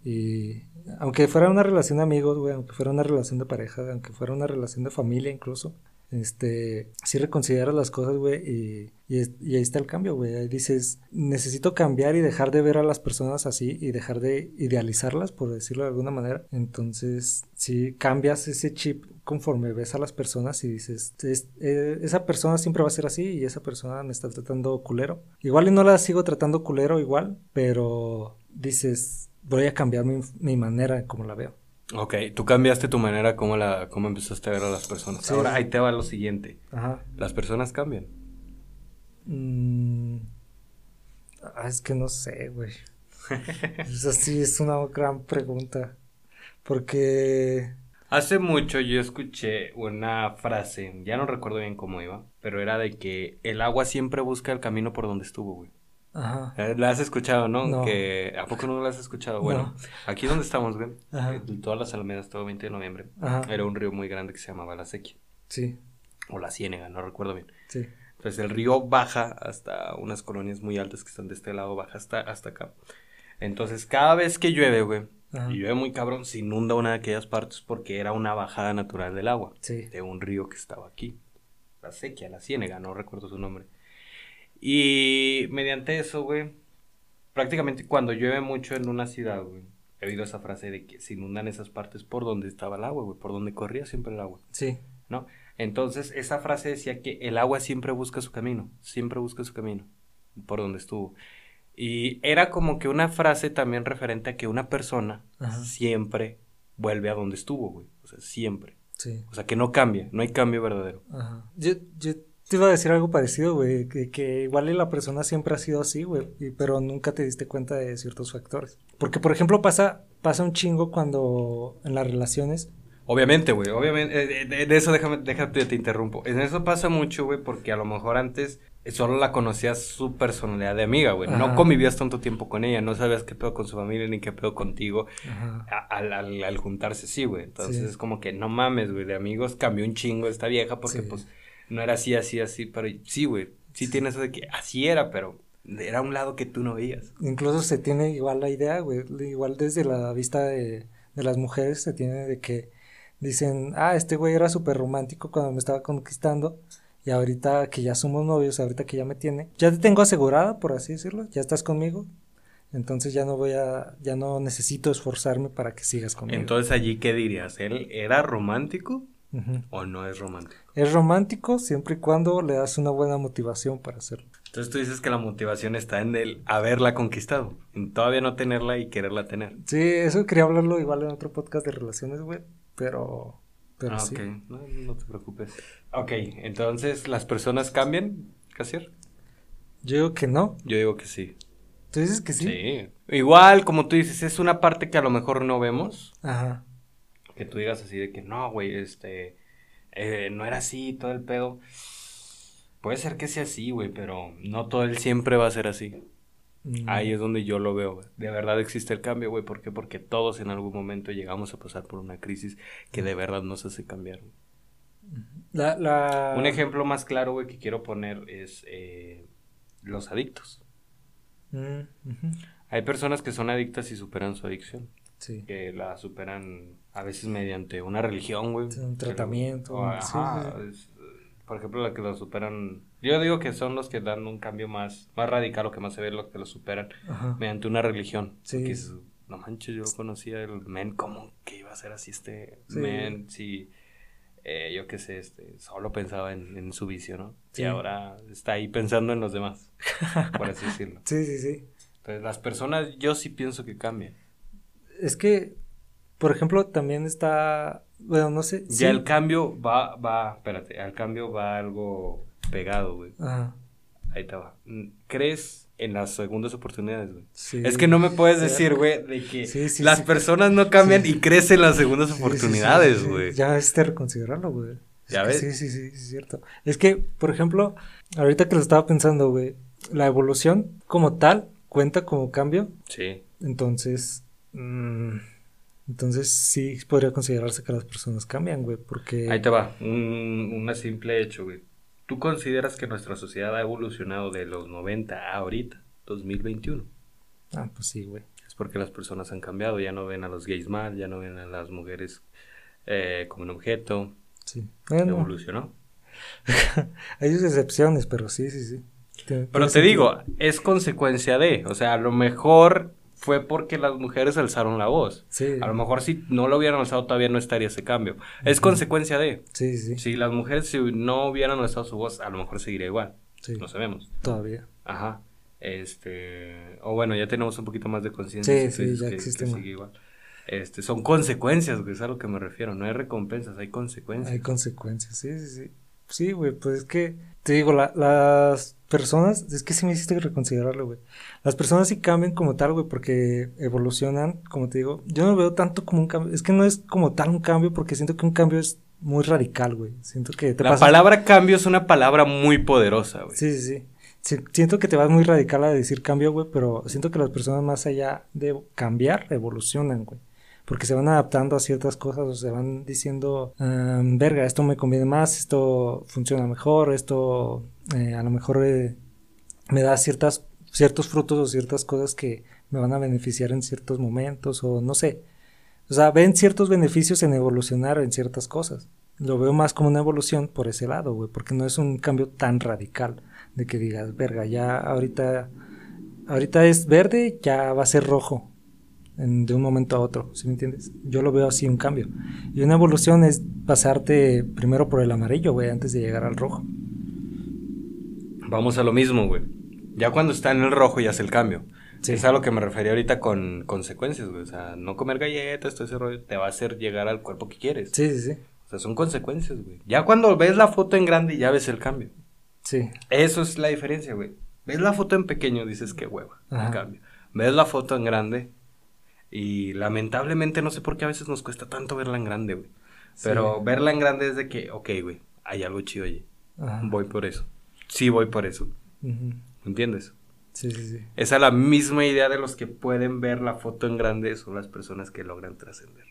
A: Y aunque fuera una relación de amigos, güey, aunque fuera una relación de pareja, aunque fuera una relación de familia incluso, este, sí reconsideras las cosas, güey, y, ahí está el cambio, güey. Ahí dices, necesito cambiar y dejar de ver a las personas así y dejar de idealizarlas, por decirlo de alguna manera. Entonces, si cambias ese chip conforme ves a las personas y dices, "Es- eh, esa persona siempre va a ser así y esa persona me está tratando culero. Igual y no la sigo tratando culero igual, pero dices, voy a cambiar mi, manera en cómo la veo.
B: Ok, tú cambiaste tu manera como la, cómo empezaste a ver a las personas.
A: Sí.
B: Ahora ahí te va lo siguiente.
A: Ajá.
B: Las personas cambian.
A: Mm, ah, es que no sé, güey. Eso sí es una gran pregunta. Porque...
B: Hace mucho yo escuché una frase, ya no recuerdo bien cómo iba, pero era de que el agua siempre busca el camino por donde estuvo, güey.
A: Ajá.
B: Eh, La has escuchado, ¿no?
A: No.
B: Que ¿a poco no la has escuchado? Bueno,
A: No.
B: aquí donde estamos, güey, en todas las Alamedas, todo 20 de noviembre,
A: Ajá.
B: era un río muy grande que se llamaba La Sequia
A: Sí,
B: o La Ciénega, no recuerdo bien.
A: sí.
B: Entonces el río baja hasta unas colonias muy altas que están de este lado, baja hasta, hasta acá. Entonces cada vez que llueve, güey,
A: Ajá.
B: y llueve muy cabrón, se inunda una de aquellas partes porque era una bajada natural del agua,
A: Sí.
B: de un río que estaba aquí. La sequía, la ciénega, no recuerdo su nombre. Y mediante eso, güey, prácticamente cuando llueve mucho en una ciudad, güey, he oído esa frase de que se inundan esas partes por donde estaba el agua, güey, por donde corría siempre el agua.
A: Sí.
B: ¿no? Entonces, esa frase decía que el agua siempre busca su camino, siempre busca su camino, por donde estuvo. Y era como que una frase también referente a que una persona
A: Ajá.
B: siempre vuelve a donde estuvo, güey. O sea, siempre.
A: Sí.
B: O sea, que no cambia, no hay cambio verdadero.
A: Ajá. Yo, yo te iba a decir algo parecido, güey, que, que igual la persona siempre ha sido así, güey, pero nunca te diste cuenta de ciertos factores. Porque, por ejemplo, pasa, pasa un chingo cuando en las relaciones,
B: Obviamente, güey, obviamente, eh, de, de eso déjame, déjate, te interrumpo. En eso pasa mucho, güey, porque a lo mejor antes solo la conocías su personalidad de amiga, güey. No convivías tanto tiempo con ella, no sabías qué pedo con su familia ni qué pedo contigo. Al, al, al juntarse, sí, güey. Entonces
A: Sí.
B: es como que no mames, güey, de amigos cambió un chingo esta vieja porque
A: Sí.
B: pues no era así, así, así, pero sí, güey, sí, tiene eso de que así era, pero era un lado que tú no veías.
A: incluso se tiene igual la idea, güey, igual desde la vista de, de las mujeres se tiene de que dicen, ah, este güey era súper romántico cuando me estaba conquistando. Y ahorita que ya somos novios, ahorita que ya me tiene, ya te tengo asegurada, por así decirlo, ya estás conmigo. Entonces ya no voy a, ya no necesito esforzarme para que sigas conmigo.
B: Entonces allí, ¿qué dirías? ¿Él era romántico O no es romántico?
A: Es romántico siempre y cuando le das una buena motivación para hacerlo.
B: Entonces tú dices que la motivación está en el haberla conquistado, en todavía no tenerla y quererla tener.
A: Sí, eso quería hablarlo igual en otro podcast de relaciones, güey, pero, pero
B: ah,
A: sí.
B: ok, no, no te preocupes. Ok, entonces, ¿las personas cambian, Casier?
A: Yo digo que no.
B: Yo digo que sí.
A: ¿Tú dices que sí?
B: Sí. Igual, como tú dices, es una parte que a lo mejor no vemos.
A: Ajá.
B: Que tú digas así de que no, güey, este. eh, no era así, todo el pedo. Puede ser que sea así, güey, pero no todo el siempre va a ser así.
A: Mm,
B: Ahí es donde yo lo veo, güey. De verdad existe el cambio, güey. ¿Por qué? Porque todos en algún momento llegamos a pasar por una crisis que de verdad nos hace cambiar. güey.
A: La, la...
B: Un ejemplo más claro, güey, que quiero poner es eh, los adictos.
A: Mm.
B: Hay personas que son adictas y superan su adicción.
A: Sí.
B: que la superan a veces mediante una religión, güey.
A: Sí, un tratamiento,
B: O,
A: sí,
B: ajá,
A: sí,
B: es, eh, por ejemplo, la que lo superan. Yo digo que son los que dan un cambio más, más radical, lo que más se ve, los que lo superan
A: Ajá.
B: mediante una religión.
A: Sí.
B: Porque es- no manches, yo conocía el men, ¿cómo que iba a ser así este
A: Sí.
B: men? Si, eh, yo qué sé, este, solo pensaba en, en su vicio, ¿no?
A: Sí.
B: Y ahora está ahí pensando en los demás, por así decirlo.
A: Sí, sí, sí.
B: Entonces, las personas, yo sí pienso que cambian.
A: Es que, por ejemplo, también está, bueno, no sé. sí.
B: Ya el cambio va, va, espérate, al cambio va algo pegado, güey.
A: Ajá.
B: Ahí te va. Mm, ¿Crees en las segundas oportunidades, güey?
A: Sí.
B: Es que no me puedes decir, güey, de que
A: Sí, sí,
B: las personas no cambian y crecen en las segundas oportunidades, güey.
A: Ya es de reconsiderarlo, güey.
B: ¿Ya ves?
A: Sí, sí, sí, es cierto. Es que, por ejemplo, ahorita que lo estaba pensando, güey, la evolución como tal cuenta como cambio,
B: Sí.
A: entonces, mm, entonces sí podría considerarse que las personas cambian, güey, porque...
B: Ahí te va, un, un simple hecho, güey. ¿Tú consideras que nuestra sociedad ha evolucionado de los 90 a ahorita, 2021?
A: Ah, pues sí, güey.
B: Es porque las personas han cambiado, ya no ven a los gays mal, ya no ven a las mujeres eh, como un objeto,
A: Sí. Bueno,
B: evolucionó.
A: hay sus excepciones, pero sí, sí, sí.
B: Pero te digo, es consecuencia de, o sea, a lo mejor fue porque las mujeres alzaron la voz.
A: Sí,
B: A lo mejor si no lo hubieran alzado todavía no estaría ese cambio. Es consecuencia de.
A: sí, sí,
B: Si las mujeres si no hubieran alzado su voz, a lo mejor seguiría igual.
A: sí,
B: No sabemos.
A: todavía.
B: Ajá. Este, o bueno, ya tenemos un poquito más de conciencia.
A: Sí, sí, ya
B: que-
A: existe
B: que sigue igual. Este, son consecuencias, güey, es a lo que me refiero. No hay recompensas, hay consecuencias.
A: Hay consecuencias, sí, sí, sí. Sí, güey, pues es que, te digo, la- las personas, es que sí me hiciste reconsiderarlo, güey. Las personas sí cambian como tal, güey, porque evolucionan, como te digo. Yo no veo tanto como un cambio, es que no es como tal un cambio, porque siento que un cambio es muy radical, güey. Siento que te
B: La
A: pasas-
B: palabra cambio es una palabra muy poderosa, güey.
A: Sí, sí, sí. Siento que te vas muy radical a decir cambio, güey, pero siento que las personas más allá de cambiar, evolucionan, güey. Porque se van adaptando a ciertas cosas o se van diciendo, "Ah, verga, esto me conviene más, esto funciona mejor, esto eh, a lo mejor eh, me da ciertas, ciertos frutos o ciertas cosas que me van a beneficiar en ciertos momentos o no sé. O sea, ven ciertos beneficios en evolucionar en ciertas cosas. Lo veo más como una evolución por ese lado, güey, porque no es un cambio tan radical de que digas, verga, ya ahorita, ahorita es verde, ya va a ser rojo. en- de un momento a otro, ¿sí me entiendes? Yo lo veo así un cambio. Y una evolución es pasarte primero por el amarillo, güey, antes de llegar al rojo.
B: Vamos a lo mismo, güey. Ya cuando está en el rojo ya hace el cambio.
A: Sí.
B: Es a lo que me refería ahorita con consecuencias, güey. O sea, no comer galletas, todo ese rollo, te va a hacer llegar al cuerpo que quieres.
A: Sí, sí, sí.
B: O sea, son consecuencias, güey. Ya cuando ves la foto en grande ya ves el cambio.
A: Sí.
B: Eso es la diferencia, güey. Ves la foto en pequeño, dices que hueva, el
A: Ajá.
B: cambio. Ves la foto en grande y lamentablemente no sé por qué a veces nos cuesta tanto verla en grande, güey. Pero
A: Sí.
B: verla en grande es de que, ok, güey, hay algo chido allí. Voy por eso. Sí, voy por eso.
A: Ujú.
B: ¿Entiendes?
A: Sí, sí, sí.
B: Esa es la misma idea de los que pueden ver la foto en grande, son las personas que logran trascender.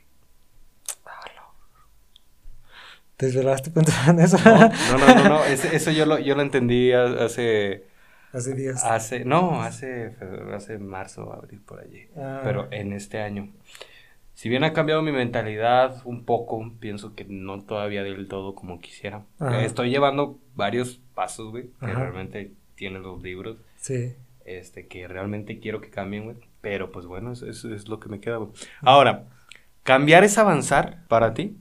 A: ¿Te desvelaste pensando en eso?
B: No, no, no, no, eso yo lo, yo lo entendí ha- hace,
A: Hace días.
B: hace, no, hace, hace marzo, abril, por allí.
A: Ah.
B: Pero en este año. Si bien ha cambiado mi mentalidad un poco, pienso que no todavía del todo como quisiera.
A: Ajá.
B: Estoy llevando varios pasos, güey, que
A: Ajá.
B: realmente tienen los libros,
A: Sí.
B: este, que realmente quiero que cambien, güey. Pero pues bueno, eso, eso es lo que me queda, güey. Ahora, ¿cambiar es avanzar para ti?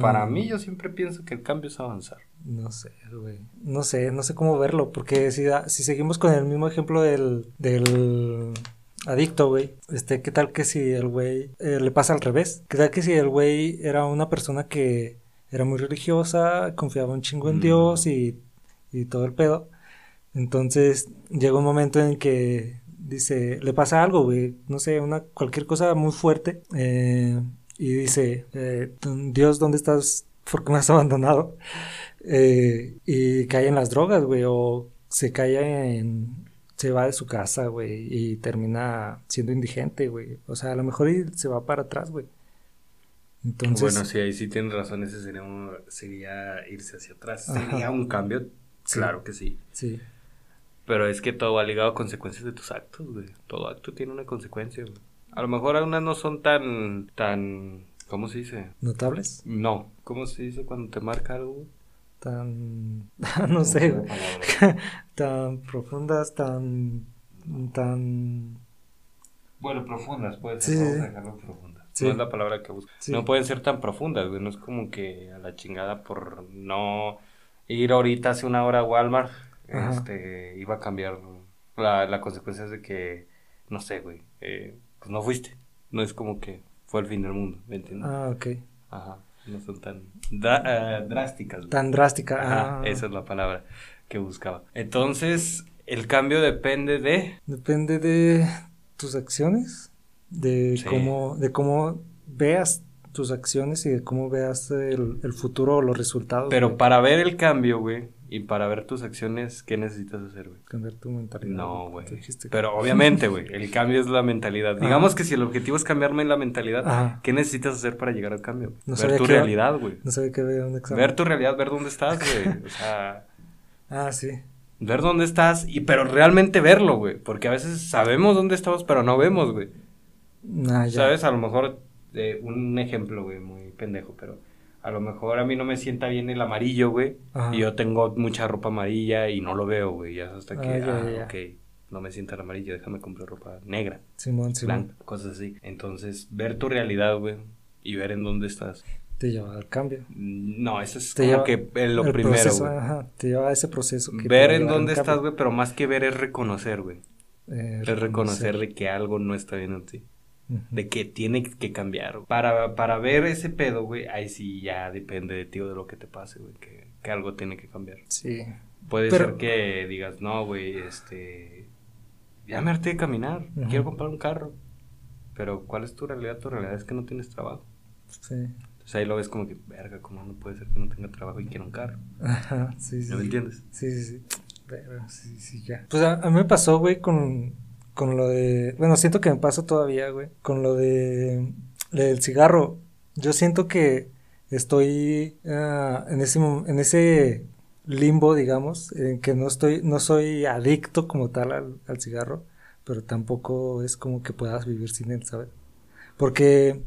B: Para
A: Ah,
B: mí yo siempre pienso que el cambio es avanzar.
A: No sé, güey. No sé, no sé cómo verlo. Porque si, si seguimos con el mismo ejemplo del, del adicto, güey. Este, ¿qué tal que si el güey eh, le pasa al revés? ¿Qué tal que si el güey era una persona que era muy religiosa, confiaba un chingo en
B: Mm.
A: Dios y, y todo el pedo? Entonces llega un momento en que dice, le pasa algo, güey, no sé, una cualquier cosa muy fuerte eh, y dice, eh, Dios, ¿dónde estás? ¿Por qué me has abandonado? Eh, y cae en las drogas, güey, o se cae en, se va de su casa, güey, y termina siendo indigente, güey. O sea, a lo mejor se va para atrás, güey. Entonces,
B: bueno, sí, ahí sí tienes razón, ese sería, un- sería irse hacia atrás.
A: Ajá.
B: ¿Sería un cambio?
A: Sí.
B: Claro que sí.
A: sí,
B: Pero es que todo va ligado a consecuencias de tus actos, güey. Todo acto tiene una consecuencia, güey. A lo mejor algunas no son tan, tan, ¿cómo se dice?
A: notables,
B: No, ¿cómo se dice cuando te marca algo?
A: Tan, no sé, tan profundas, tan, tan,
B: Bueno, profundas, puede
A: Sí,
B: ser.
A: sí,
B: Vamos
A: sí.
B: a dejarlo profundas.
A: Sí.
B: No es la palabra que busco.
A: Sí.
B: No pueden ser tan profundas, güey. No es como que a la chingada por no ir ahorita hace una hora a Walmart,
A: Ajá.
B: este, iba a cambiar. La, la consecuencia es de que, no sé, güey, eh, pues no fuiste. No es como que fue el fin del mundo, ¿me entiendes?
A: ah, ok,
B: Ajá. No son tan eh, drásticas.
A: tan drástica,
B: Ajá,
A: ah,
B: esa es la palabra que buscaba. Entonces, el cambio depende de...
A: Depende de tus acciones, de
B: Sí.
A: cómo, de cómo veas tus acciones y de cómo veas el, el futuro o los resultados.
B: Pero
A: güey.
B: para ver el cambio, güey, y para ver tus acciones, ¿qué necesitas hacer, güey?
A: cambiar tu mentalidad.
B: No, güey. Pero obviamente, güey, el cambio es la mentalidad.
A: Ajá.
B: Digamos que si el objetivo es cambiarme la mentalidad,
A: Ajá.
B: ¿qué necesitas hacer para llegar al cambio?
A: No
B: ver tu realidad, güey.
A: No sabía que había un examen.
B: Ver tu realidad, ver dónde estás, güey. O sea,
A: Ah, sí.
B: ver dónde estás y pero realmente verlo, güey, porque a veces sabemos dónde estamos, pero no vemos, güey.
A: Ah, ya.
B: ¿Sabes? A lo mejor, eh, un ejemplo, güey, muy pendejo, pero a lo mejor a mí no me sienta bien el amarillo, güey,
A: Ajá.
B: y yo tengo mucha ropa amarilla y no lo veo, güey, ya hasta que,
A: Ah, ya,
B: ah,
A: ya,
B: ok, no me sienta el amarillo, déjame comprar ropa negra,
A: Simón, Simón.
B: blanca, cosas así. Entonces, ver tu realidad, güey, y ver en dónde estás.
A: Te lleva al cambio.
B: No, eso es
A: Te
B: como
A: lleva
B: que eh, lo primero,
A: proceso, ajá, te lleva a ese proceso. que
B: Ver en dónde estás, güey, pero más que ver es reconocer, güey.
A: Eh,
B: Es reconocer de que algo no está bien en ti. De que tiene que cambiar. Para, para ver ese pedo, güey, ahí sí ya depende de ti o de lo que te pase, güey, que, que algo tiene que cambiar.
A: Sí.
B: Puede
A: Pero-
B: ser que digas, no, güey, este, ya me harté de caminar, quiero comprar un carro. Pero, ¿cuál es tu realidad? Tu realidad es que no tienes trabajo.
A: Sí.
B: Entonces ahí lo ves como que, verga, ¿cómo no puede ser que no tenga trabajo y quiera un carro?
A: Ajá, sí, sí.
B: ¿No me entiendes?
A: Sí, sí, sí. Pero sí, sí, ya. Pues a, a mí me pasó, güey, con, con lo de... Bueno, siento que me pasa todavía, güey. Con lo de... del cigarro. Yo siento que estoy ah, en, ese, en ese limbo, digamos, en que no estoy, no soy adicto como tal al, al cigarro, pero tampoco es como que puedas vivir sin él, ¿sabes? Porque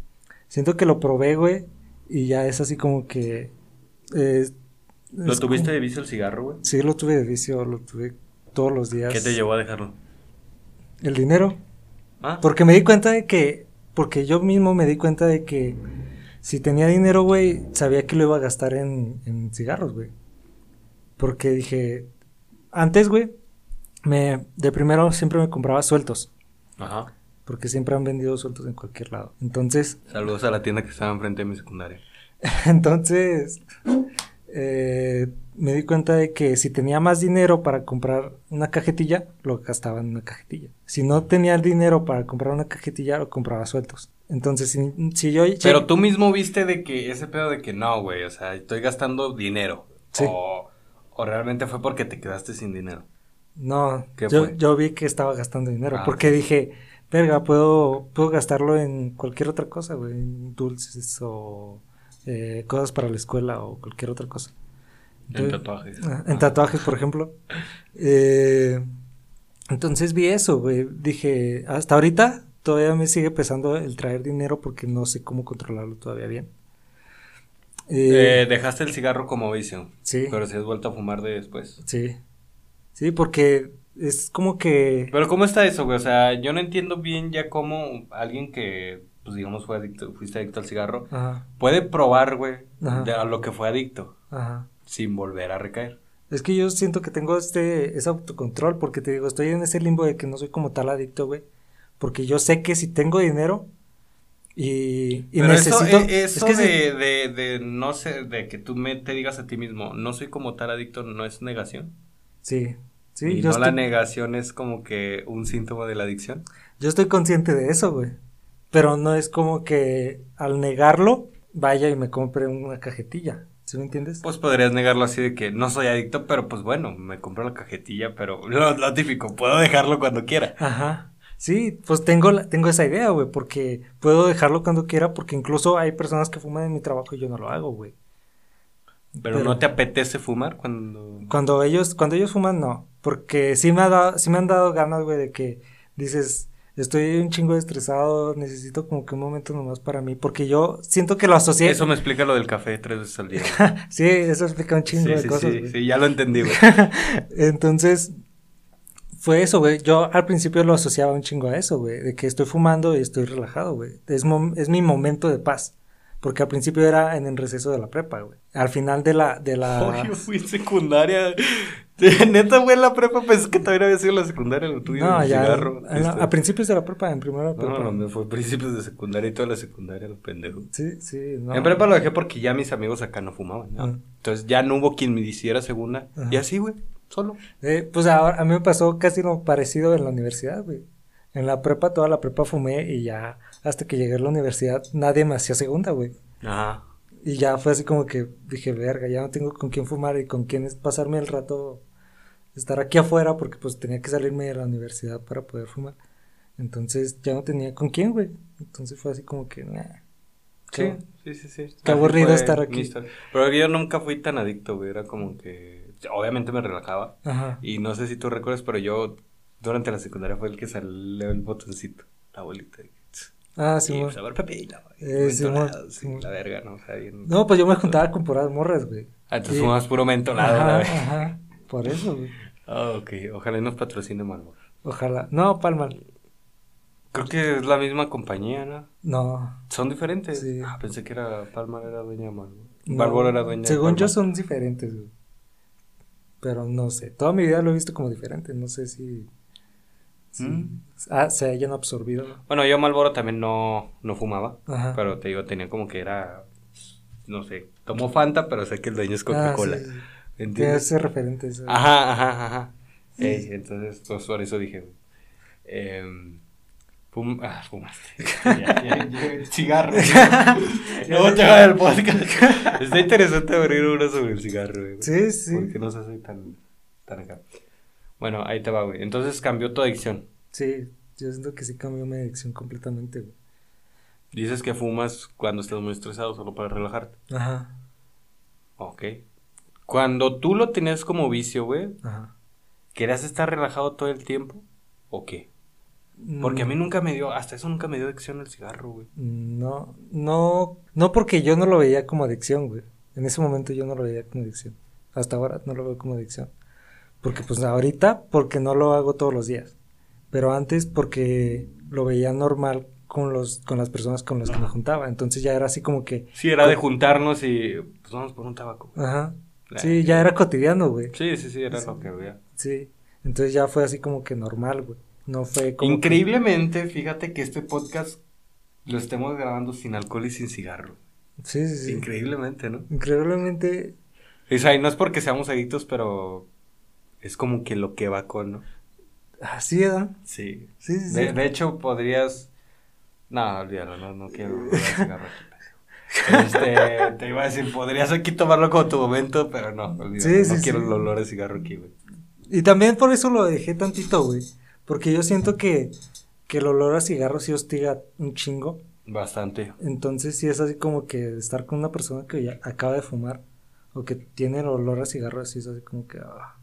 A: siento que lo probé, güey, y ya es así como que... eh,
B: ¿Lo tuviste
A: como-
B: de vicio el cigarro, güey?
A: Sí, lo tuve de vicio, lo tuve todos los días.
B: ¿Qué te llevó a dejarlo?
A: El dinero.
B: Ah,
A: Porque me di cuenta de que porque yo mismo me di cuenta de que si tenía dinero, güey, sabía que lo iba a gastar en, en cigarros, güey. Porque dije, antes, güey, me, de primero siempre me compraba sueltos.
B: Ajá.
A: Porque siempre han vendido sueltos en cualquier lado. Entonces,
B: Saludos a la tienda que estaba enfrente de mi secundaria.
A: entonces, eh, me di cuenta de que si tenía más dinero para comprar una cajetilla, lo gastaba en una cajetilla. Si no tenía el dinero para comprar una cajetilla, lo compraba sueltos. Entonces, si, si yo...
B: Pero tú mismo viste de que ese pedo de que no, güey, o sea, estoy gastando dinero.
A: Sí.
B: O, o realmente fue porque te quedaste sin dinero.
A: No,
B: ¿Qué
A: yo,
B: fue?
A: yo vi que estaba gastando dinero.
B: Ah,
A: porque dije, verga, puedo, puedo gastarlo en cualquier otra cosa, güey. En dulces o eh, cosas para la escuela o cualquier otra cosa.
B: En tatuajes.
A: En
B: Ah.
A: tatuajes, por ejemplo. Eh, entonces vi eso, güey. Dije, hasta ahorita todavía me sigue pesando el traer dinero porque no sé cómo controlarlo todavía bien.
B: Eh,
A: Eh,
B: dejaste el cigarro como vicio.
A: sí,
B: Pero si has vuelto a fumar de después.
A: sí. Sí, porque es como que...
B: Pero ¿cómo está eso, güey? O sea, yo no entiendo bien ya cómo alguien que, pues digamos, fue adicto, fuiste adicto al cigarro,
A: Ajá,
B: puede probar, güey, de a lo que fue adicto,
A: ajá.
B: sin volver a recaer.
A: Es que yo siento que tengo este ese autocontrol porque te digo, estoy en ese limbo de que no soy como tal adicto, güey. Porque yo sé que si tengo dinero y, y
B: Pero
A: necesito...
B: eso, eh, eso
A: es que
B: de,
A: si-
B: de, de no sé, de que tú me, te digas a ti mismo, no soy como tal adicto, no es negación.
A: Sí, sí,
B: y
A: yo,
B: no la negación es como que un síntoma de la adicción.
A: yo estoy consciente de eso, güey. Pero no es como que al negarlo vaya y me compre una cajetilla. ¿Sí me entiendes?
B: Pues podrías negarlo así de que no soy adicto, pero pues bueno, me compro la cajetilla, pero lo, lo típico, puedo dejarlo cuando quiera.
A: Ajá. Sí, pues tengo, la- tengo esa idea, güey, porque puedo dejarlo cuando quiera, porque incluso hay personas que fuman en mi trabajo y yo no lo hago, güey.
B: Pero,
A: Pero-
B: no te apetece fumar cuando...
A: Cuando ellos, cuando ellos fuman, no. Porque sí me ha dado, sí me han dado ganas, güey, de que dices, estoy un chingo estresado, necesito como que un momento nomás para mí. Porque yo siento que lo asocié.
B: Eso me explica lo del café tres veces al día.
A: sí, eso explica un chingo
B: sí,
A: de
B: sí,
A: cosas,
B: sí, sí, ya lo entendí, güey.
A: Entonces, fue eso, güey. Yo al principio lo asociaba un chingo a eso, güey. De que estoy fumando y estoy relajado, güey. Es, es mi momento de paz. Porque al principio era en el receso de la prepa, güey. Al final de la, de la...
B: Oh, yo fui en secundaria. Neta, güey, en la prepa pensé que también había sido la secundaria lo tuyo.
A: no,
B: el
A: ya.
B: cigarro,
A: en la-
B: este.
A: a principios de la prepa, en primera
B: No,
A: prepa.
B: no, me fue principios de secundaria y toda la secundaria, los pendejos.
A: Sí, sí, no.
B: En prepa lo dejé porque ya mis amigos acá no fumaban. ¿no?
A: Ah.
B: Entonces ya no hubo quien me hiciera segunda. Y así, güey, solo.
A: Eh, pues ahora, a mí me pasó casi lo parecido en la universidad, güey. En la prepa, toda la prepa fumé y ya hasta que llegué a la universidad nadie me hacía segunda, güey.
B: Ajá.
A: Y ya fue así como que dije, verga, ya no tengo con quién fumar y con quién pasarme el rato, estar aquí afuera porque pues tenía que salirme de la universidad para poder fumar. Entonces ya no tenía con quién, güey. Entonces fue así como que, nah.
B: Sí, sí, sí, sí.
A: Qué aburrido
B: fue
A: estar aquí.
B: Pero yo nunca fui tan adicto, güey. Era como que. Obviamente me relajaba.
A: Ajá.
B: Y no sé si tú recuerdas, pero yo durante la secundaria fue el que salió el botoncito. La bolita.
A: Ah,
B: y
A: sí, mo-
B: sabor pepino. y
A: Eh,
B: sí, la verga, ¿no? O sea, bien-
A: No, pues yo me juntaba con puras morras, güey.
B: Ah, entonces
A: Sí.
B: puro mentolado, la
A: Ajá,
B: verga.
A: ajá. Por eso, güey.
B: Ah, ok. Ojalá y nos patrocine Malboro.
A: Ojalá. No, Palma.
B: Creo que es la misma compañía, ¿no?
A: No.
B: Son diferentes.
A: Sí.
B: Ah, pensé que era Palma era dueña de Marlboro.
A: no.
B: Era dueña de
A: Según yo son diferentes, güey. Pero no sé. Toda mi vida lo he visto como diferente. No sé si. Si-
B: Mm.
A: Ah, se hayan absorbido. ¿no?
B: Bueno, yo Malboro también no, no fumaba.
A: Ajá.
B: Pero te digo, tenía como que era. No sé. Tomo Fanta, pero sé que el dueño es
A: Ah,
B: Coca-Cola.
A: sí, sí. Tiene
B: ¿Entiendes?
A: ese referente. ese-
B: Ajá, ajá, ajá. Ey, entonces, pues por eso dije. Eh, fum ah, fumaste. Ya, ya, ya, cigarro. no te va podcast. Está interesante abrir uno sobre el cigarro, güey.
A: Sí, sí.
B: Porque no se hace tan, tan acá. Bueno, ahí te va, güey. Entonces cambió tu adicción.
A: Sí, yo siento que sí cambió mi adicción completamente, güey.
B: Dices que fumas cuando estás muy estresado solo para relajarte.
A: Ajá,
B: Ok. Cuando tú lo tenías como vicio, güey,
A: ajá.
B: ¿querías estar relajado todo el tiempo? ¿O qué? Porque a mí
A: Mm,
B: nunca me dio, hasta eso nunca me dio adicción al cigarro, güey.
A: No, no, no porque yo no lo veía como adicción, güey. En ese momento yo no lo veía como adicción. Hasta ahora no lo veo como adicción. Porque pues ahorita, porque no lo hago todos los días. Pero antes porque lo veía normal con los con las personas con las que me juntaba. Entonces ya era así como que
B: Sí, era de juntarnos y pues vamos por un tabaco.
A: ajá. Sí, ya era cotidiano, güey.
B: Sí, sí, sí, era lo que había.
A: Sí. Entonces ya fue así como que normal, güey. No fue como que-
B: Increíblemente, fíjate que este podcast lo estemos grabando sin alcohol y sin cigarro.
A: Sí, sí, sí.
B: Increíblemente, ¿no?
A: Increíblemente
B: O sea, y no es porque seamos adictos, pero es como que lo que va con, ¿no?
A: así.
B: Sí.
A: Sí, sí, sí.
B: De, de hecho, podrías... No, olvídalo, no, no quiero. Este, te iba a decir, podrías aquí tomarlo como tu momento, pero no, olvídalo,
A: Sí, sí,
B: no quiero
A: sí.
B: el olor a cigarro aquí, güey.
A: Y también por eso lo dejé tantito, güey. Porque yo siento que, que el olor a cigarro sí hostiga un chingo.
B: Bastante.
A: Entonces sí es así como que estar con una persona que ya acaba de fumar o que tiene el olor a cigarro así es así como que... ah.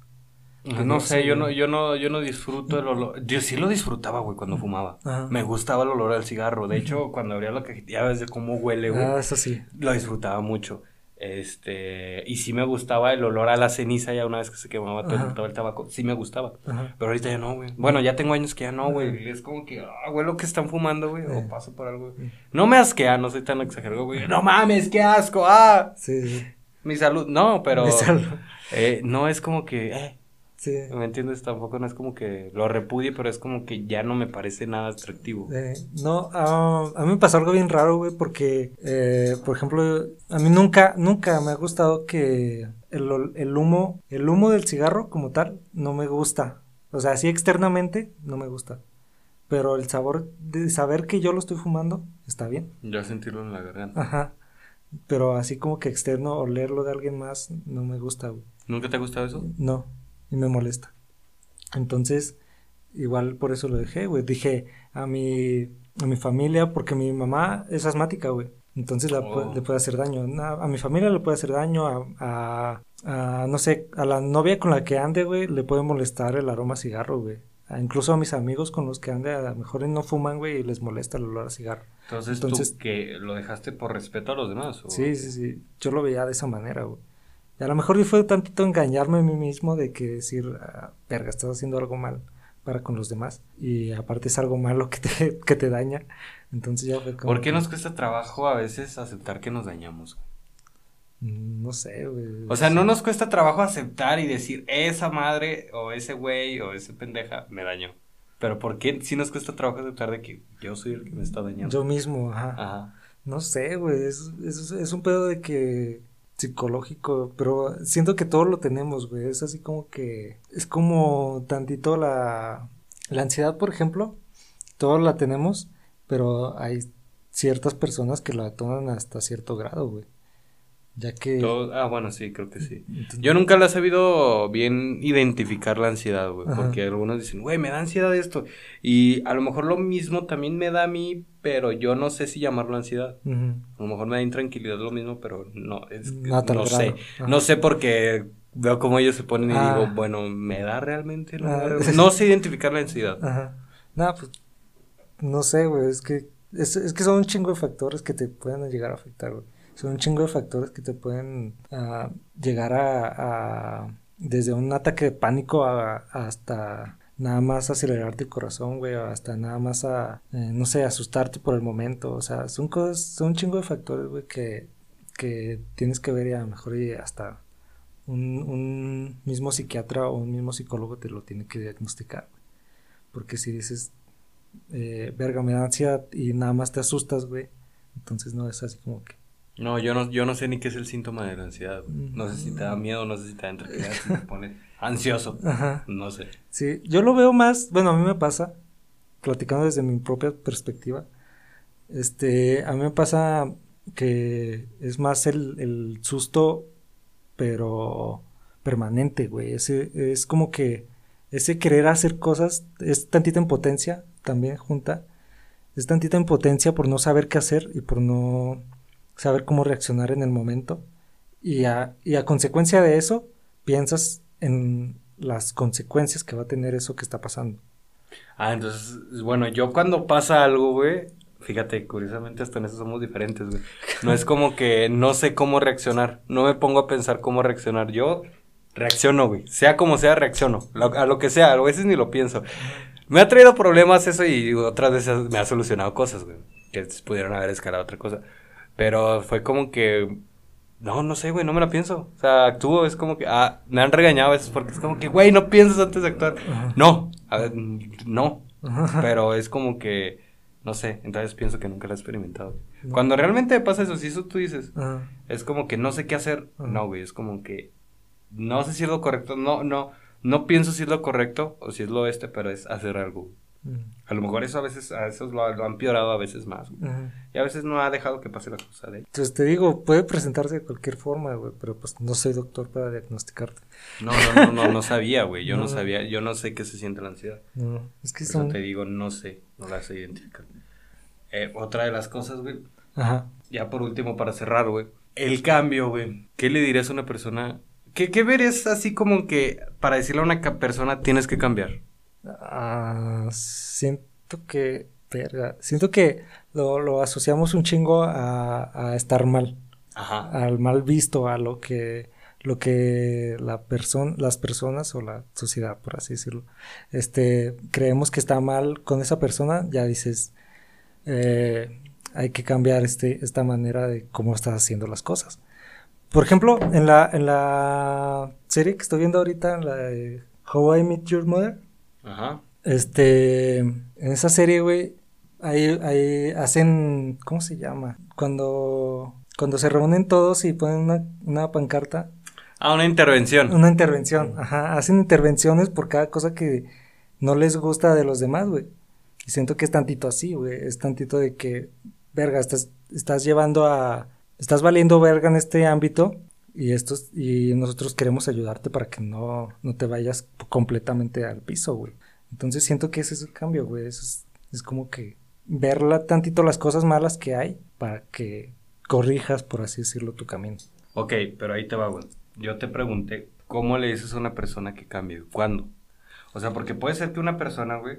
B: No sé, yo no, yo no, yo no disfruto el olor. Yo sí lo disfrutaba, güey, cuando fumaba.
A: Ajá.
B: Me gustaba el olor al cigarro. De hecho, cuando abría la cajita, ya ves de cómo huele, güey.
A: Ah, eso sí.
B: Lo disfrutaba mucho. Este, y sí me gustaba el olor a la ceniza ya una vez que se quemaba todo, todo el tabaco. Sí me gustaba.
A: Ajá.
B: Pero ahorita ya no, güey. Bueno, ya tengo años que ya no, güey. Es como que, ah, güey, lo que están fumando, güey.
A: Eh.
B: O paso por algo. güey. No me asquea, no soy tan exagerado, güey. No mames, qué asco, ah.
A: Sí, sí.
B: Mi salud, no, pero.
A: Mi salud.
B: eh, no es como que, eh,
A: Sí.
B: ¿Me entiendes? Tampoco no es como que lo repudie, pero es como que ya no me parece nada atractivo.
A: Eh, no, ah, a mí me pasó algo bien raro, güey, porque, eh, por ejemplo, a mí nunca, nunca me ha gustado que el, el humo, el humo del cigarro como tal, no me gusta. O sea, así externamente, no me gusta. Pero el sabor de saber que yo lo estoy fumando, está bien.
B: Ya sentirlo en la garganta.
A: Ajá. Pero así como que externo, olerlo de alguien más, no me gusta, güey.
B: ¿Nunca te ha gustado eso?
A: No, y me molesta. Entonces, igual por eso lo dejé, güey. Dije a mi, a mi familia, porque mi mamá es asmática, güey. Entonces la pu-
B: Oh.
A: le puede hacer daño. A, mi familia le puede hacer daño, a, a- a, no sé, a la novia con la que ande, güey, le puede molestar el aroma a cigarro, güey. Incluso a mis amigos con los que ande, a lo mejor no fuman, güey, y les molesta el olor a cigarro.
B: Entonces,
A: Entonces-
B: tú que lo dejaste por respeto a los demás. ¿o?
A: Sí, sí, sí. Yo lo veía de esa manera, güey. Y a lo mejor fue tantito engañarme a mí mismo de que decir, ah, verga, estás haciendo algo mal para con los demás. Y aparte es algo malo que te, que te daña. Entonces ya fue como.
B: ¿Por qué nos cuesta trabajo a veces aceptar que nos dañamos?
A: mm, No sé, güey.
B: O sea, no nos cuesta trabajo aceptar y decir, esa madre o ese güey o ese pendeja me dañó. Pero ¿por qué sí nos cuesta trabajo aceptar de que yo soy el que me está dañando?
A: Yo mismo, ajá.
B: Ajá.
A: No sé, güey. Es, es, es un pedo de que. Psicológico, pero siento que todo lo tenemos, güey. Es así como que. Es como tantito la. La ansiedad, por ejemplo. Todos la tenemos, pero hay ciertas personas que la toman hasta cierto grado, güey. Ya que.
B: Todo- ah, bueno, sí, creo que sí.
A: Entonces-
B: Yo nunca la he sabido bien identificar la ansiedad, güey, porque algunos dicen, güey, me da ansiedad esto. Y a lo mejor lo mismo también me da a mí, pero yo no sé si llamarlo ansiedad. A lo mejor me da intranquilidad lo mismo, pero no, es
A: No
B: no sé.
A: Ajá.
B: No sé porque veo cómo ellos se ponen y
A: Ah.
B: digo, bueno, ¿me da realmente? No,
A: Ah.
B: No sé identificar la ansiedad.
A: Ajá. Nada, pues. No sé, güey. Es que. Es, es que son un chingo de factores que te pueden llegar a afectar, güey. Son un chingo de factores que te pueden ah, llegar a, Desde un ataque de pánico hasta nada más acelerarte el corazón, güey. Hasta nada más a. eh, no sé, asustarte por el momento. O sea, son cosas. Son un chingo de factores, güey, que, que tienes que ver y a lo mejor y hasta. Un, un mismo psiquiatra o un mismo psicólogo te lo tiene que diagnosticar. güey. Porque si dices, eh, verga, me da ansiedad y nada más te asustas, güey. Entonces no es así como que.
B: No, yo no, yo no sé ni qué es el síntoma de la ansiedad. güey. No sé si te da miedo, no sé si te da si te pones ansioso.
A: Ajá.
B: No sé.
A: Sí, yo lo veo más, bueno, a mí me pasa, platicando desde mi propia perspectiva, este, a mí me pasa que es más el, el susto, pero permanente, güey. Ese, es como que ese querer hacer cosas, es tantita impotencia también junta, es tantita impotencia por no saber qué hacer y por no saber cómo reaccionar en el momento. Y a, y a consecuencia de eso, piensas en las consecuencias que va a tener eso que está pasando.
B: Ah, entonces, bueno, yo cuando pasa algo, güey, fíjate, curiosamente hasta en eso somos diferentes, güey. No es como que no sé cómo reaccionar, no me pongo a pensar cómo reaccionar. Yo reacciono, güey, sea como sea, reacciono, a lo que sea, a veces ni lo pienso. Me ha traído problemas eso y otras veces me ha solucionado cosas, güey. Que pudieron haber escalado otra cosa. Pero fue como que. No, no sé, güey, no me la pienso. O sea, actúo, es como que. Ah, me han regañado a veces porque es como que, güey, no piensas antes de actuar. No, a ver, no. Pero es como que. No sé, entonces pienso que nunca lo he experimentado. Cuando realmente pasa eso, si eso tú dices, es como que no sé qué hacer. No, güey, es como que. No sé si es lo correcto, no, no no pienso si es lo correcto o si es lo este, pero es hacer algo. A lo mejor eso a veces, a eso lo, han empeorado a veces más. Y a veces no ha dejado que pase la cosa de
A: Entonces te digo, puede presentarse de cualquier forma, güey, pero pues no soy doctor para diagnosticarte.
B: No, no, no, no, sabía, güey, yo no, sabía, yo no sé qué se siente la ansiedad.
A: No, es que
B: son... te digo, no sé, no la sé identificar. Eh, otra de las cosas, güey. Ajá. Ya por último, para cerrar, güey. El cambio, güey. ¿Qué le dirías a una persona ¿Qué, qué verías así como que para decirle a una persona tienes que cambiar?
A: Ah, siento que, verga, siento que lo, asociamos un chingo a, estar mal. Ajá. Al mal visto, a lo que, lo que la persona, las personas o la sociedad, por así decirlo, este, creemos que está mal con esa persona, ya dices, eh, hay que cambiar este, esta manera de cómo estás haciendo las cosas. Por ejemplo, en la, en la serie que estoy viendo ahorita, la de How I Met Your Mother, Ajá. este, en esa serie, güey, ahí, ahí hacen, ¿cómo se llama? Cuando, cuando se reúnen todos y ponen una, una pancarta.
B: Ah, una intervención.
A: Una intervención, ajá. Hacen intervenciones por cada cosa que no les gusta de los demás, güey. Y siento que es tantito así, güey. Es tantito de que, verga, estás, estás llevando a estás valiendo verga en este ámbito y estos y nosotros queremos ayudarte para que no, no te vayas completamente al piso, güey. Entonces siento que ese es el cambio, güey. es, es como que verla tantito las cosas malas que hay para que corrijas, por así decirlo, tu camino.
B: Ok, pero ahí te va, güey. Yo te pregunté, ¿cómo le dices a una persona que cambie? ¿Cuándo? O sea, porque puede ser que una persona, güey,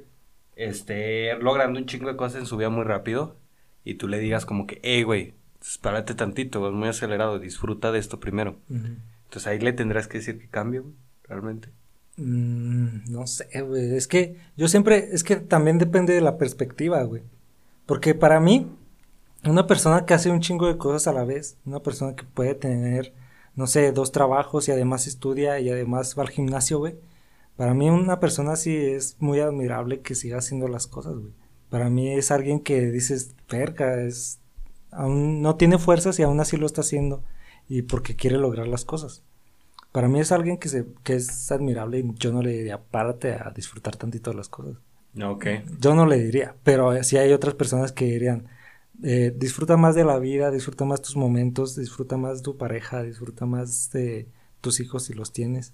B: esté logrando un chingo de cosas en su vida muy rápido y tú le digas como que, hey, güey, espérate tantito, es muy acelerado, disfruta de esto primero. Entonces ahí le tendrás que decir que cambie, realmente.
A: Mm, no sé, güey, es que yo siempre, es que también depende de la perspectiva, güey. Porque para mí, una persona que hace un chingo de cosas a la vez, una persona que puede tener, no sé, dos trabajos y además estudia y además va al gimnasio, güey. Para mí una persona así es muy admirable que siga haciendo las cosas, güey. Para mí es alguien que dices, perca, es aún no tiene fuerzas y aún así lo está haciendo y porque quiere lograr las cosas. Para mí es alguien que, se, que es admirable y yo no le diría, párate a disfrutar tantito de las cosas.
B: Ok.
A: Yo no le diría, pero si hay otras personas que dirían, eh, disfruta más de la vida, disfruta más tus momentos, disfruta más tu pareja, disfruta más de tus hijos si los tienes,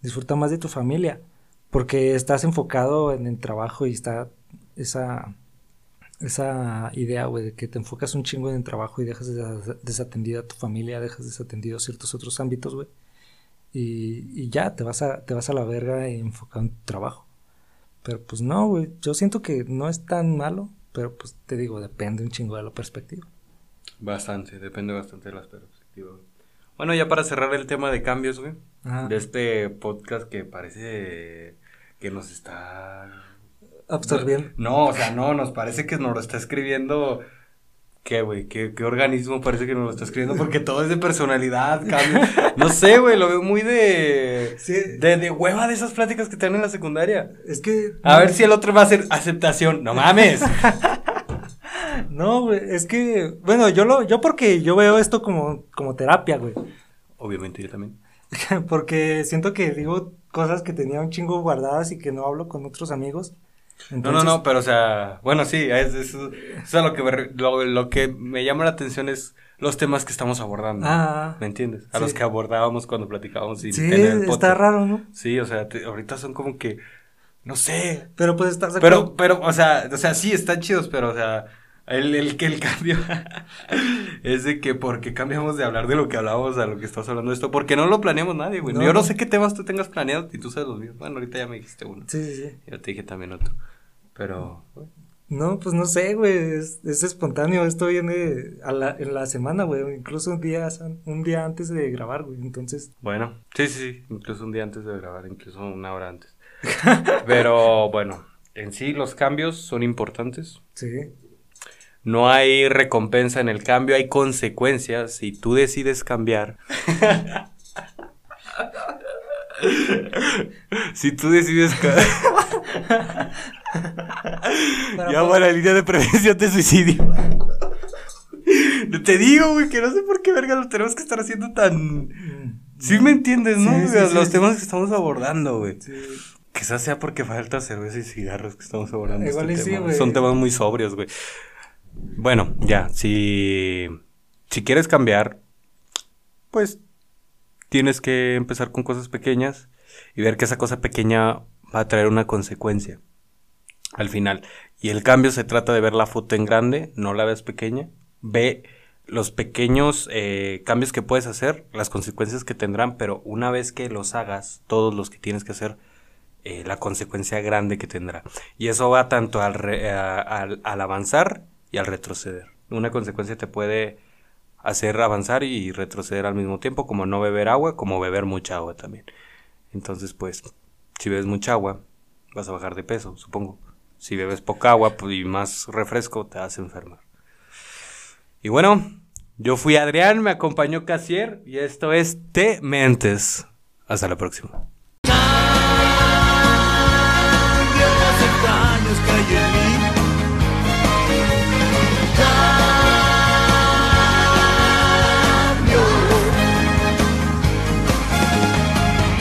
A: disfruta más de tu familia, porque estás enfocado en el trabajo y está esa esa idea, güey, de que te enfocas un chingo en el trabajo y dejas desatendida a tu familia, dejas desatendido ciertos otros ámbitos, güey. Y, ya, te vas, a, te vas a la verga y enfocado en tu trabajo. Pero pues no, güey, yo siento que no es tan malo, pero pues te digo, depende un chingo de la perspectiva.
B: Bastante, depende bastante de la perspectiva. Bueno, ya para cerrar el tema de cambios, güey, de este podcast que parece que nos está
A: absorbiendo.
B: No, o sea, no, nos parece que nos lo está escribiendo. ¿Qué, güey? ¿Qué, ¿Qué, organismo parece que nos lo está escribiendo? Porque todo es de personalidad, cambio. No sé, güey, lo veo muy de, de. De hueva de esas pláticas que te dan en la secundaria.
A: Es que.
B: A ver si el otro va a hacer aceptación. ¡No mames!
A: no, güey, es que. Bueno, yo lo. Yo porque yo veo esto como, como terapia, güey.
B: Obviamente, yo también.
A: porque siento que digo cosas que tenía un chingo guardadas y que no hablo con otros amigos.
B: No, no, no, pero o sea, bueno, sí, es, es, lo, que me, lo, que me llama la atención es los temas que estamos abordando. Ah, ¿Me entiendes? A los que abordábamos cuando platicábamos. Y
A: sí, está raro, ¿no?
B: Sí, o sea, ahorita son como que, no sé.
A: Pero pues estás
B: Pero, pero, o sea, o sea, sí, están chidos, pero, o sea, el, el que el cambio es de que porque cambiamos de hablar de lo que hablábamos a lo que estás hablando de esto, porque no lo planeamos nadie, güey. Yo no sé qué temas tú tengas planeado y tú sabes los míos. Bueno, ahorita ya me dijiste uno.
A: Sí, sí, sí.
B: Yo te dije también otro. Pero.
A: No, pues no sé, güey. Es, espontáneo. Esto viene a la, en la semana, güey. Incluso un día, un día antes de grabar, güey. Entonces.
B: Bueno, sí, sí, sí. Incluso un día antes de grabar, incluso una hora antes. Pero bueno, en sí los cambios son importantes.
A: Sí.
B: No hay recompensa en el cambio, hay consecuencias. Si tú decides cambiar. si tú decides cambiar. ya va la línea de prevención de suicidio. Te digo, güey, que no sé por qué verga lo tenemos que estar haciendo tan. Sí me entiendes, ¿no?
A: Sí, sí,
B: Los-
A: sí.
B: Temas que estamos abordando, güey. Quizás sea porque falta cerveza y cigarros que estamos abordando.
A: Igual
B: este tema.
A: güey.
B: Son temas muy sobrios, güey. Bueno, ya, si, si quieres cambiar, pues tienes que empezar con cosas pequeñas y ver que esa cosa pequeña va a traer una consecuencia al final. Y el cambio se trata de ver la foto en grande, no la ves pequeña. Ve los pequeños eh, cambios que puedes hacer, las consecuencias que tendrán, pero una vez que los hagas, todos los que tienes que hacer, eh, la consecuencia grande que tendrá. Y eso va tanto al, re- a- al, al avanzar y al retroceder. Una consecuencia te puede hacer avanzar y retroceder al mismo tiempo, como no beber agua, como beber mucha agua también. Entonces, pues, si bebes mucha agua, vas a bajar de peso, supongo. Si bebes poca agua pues, y más refresco, te vas a enfermar. Y bueno, yo fui Adrián, me acompañó Casier y esto es Te Mentes. Hasta la próxima.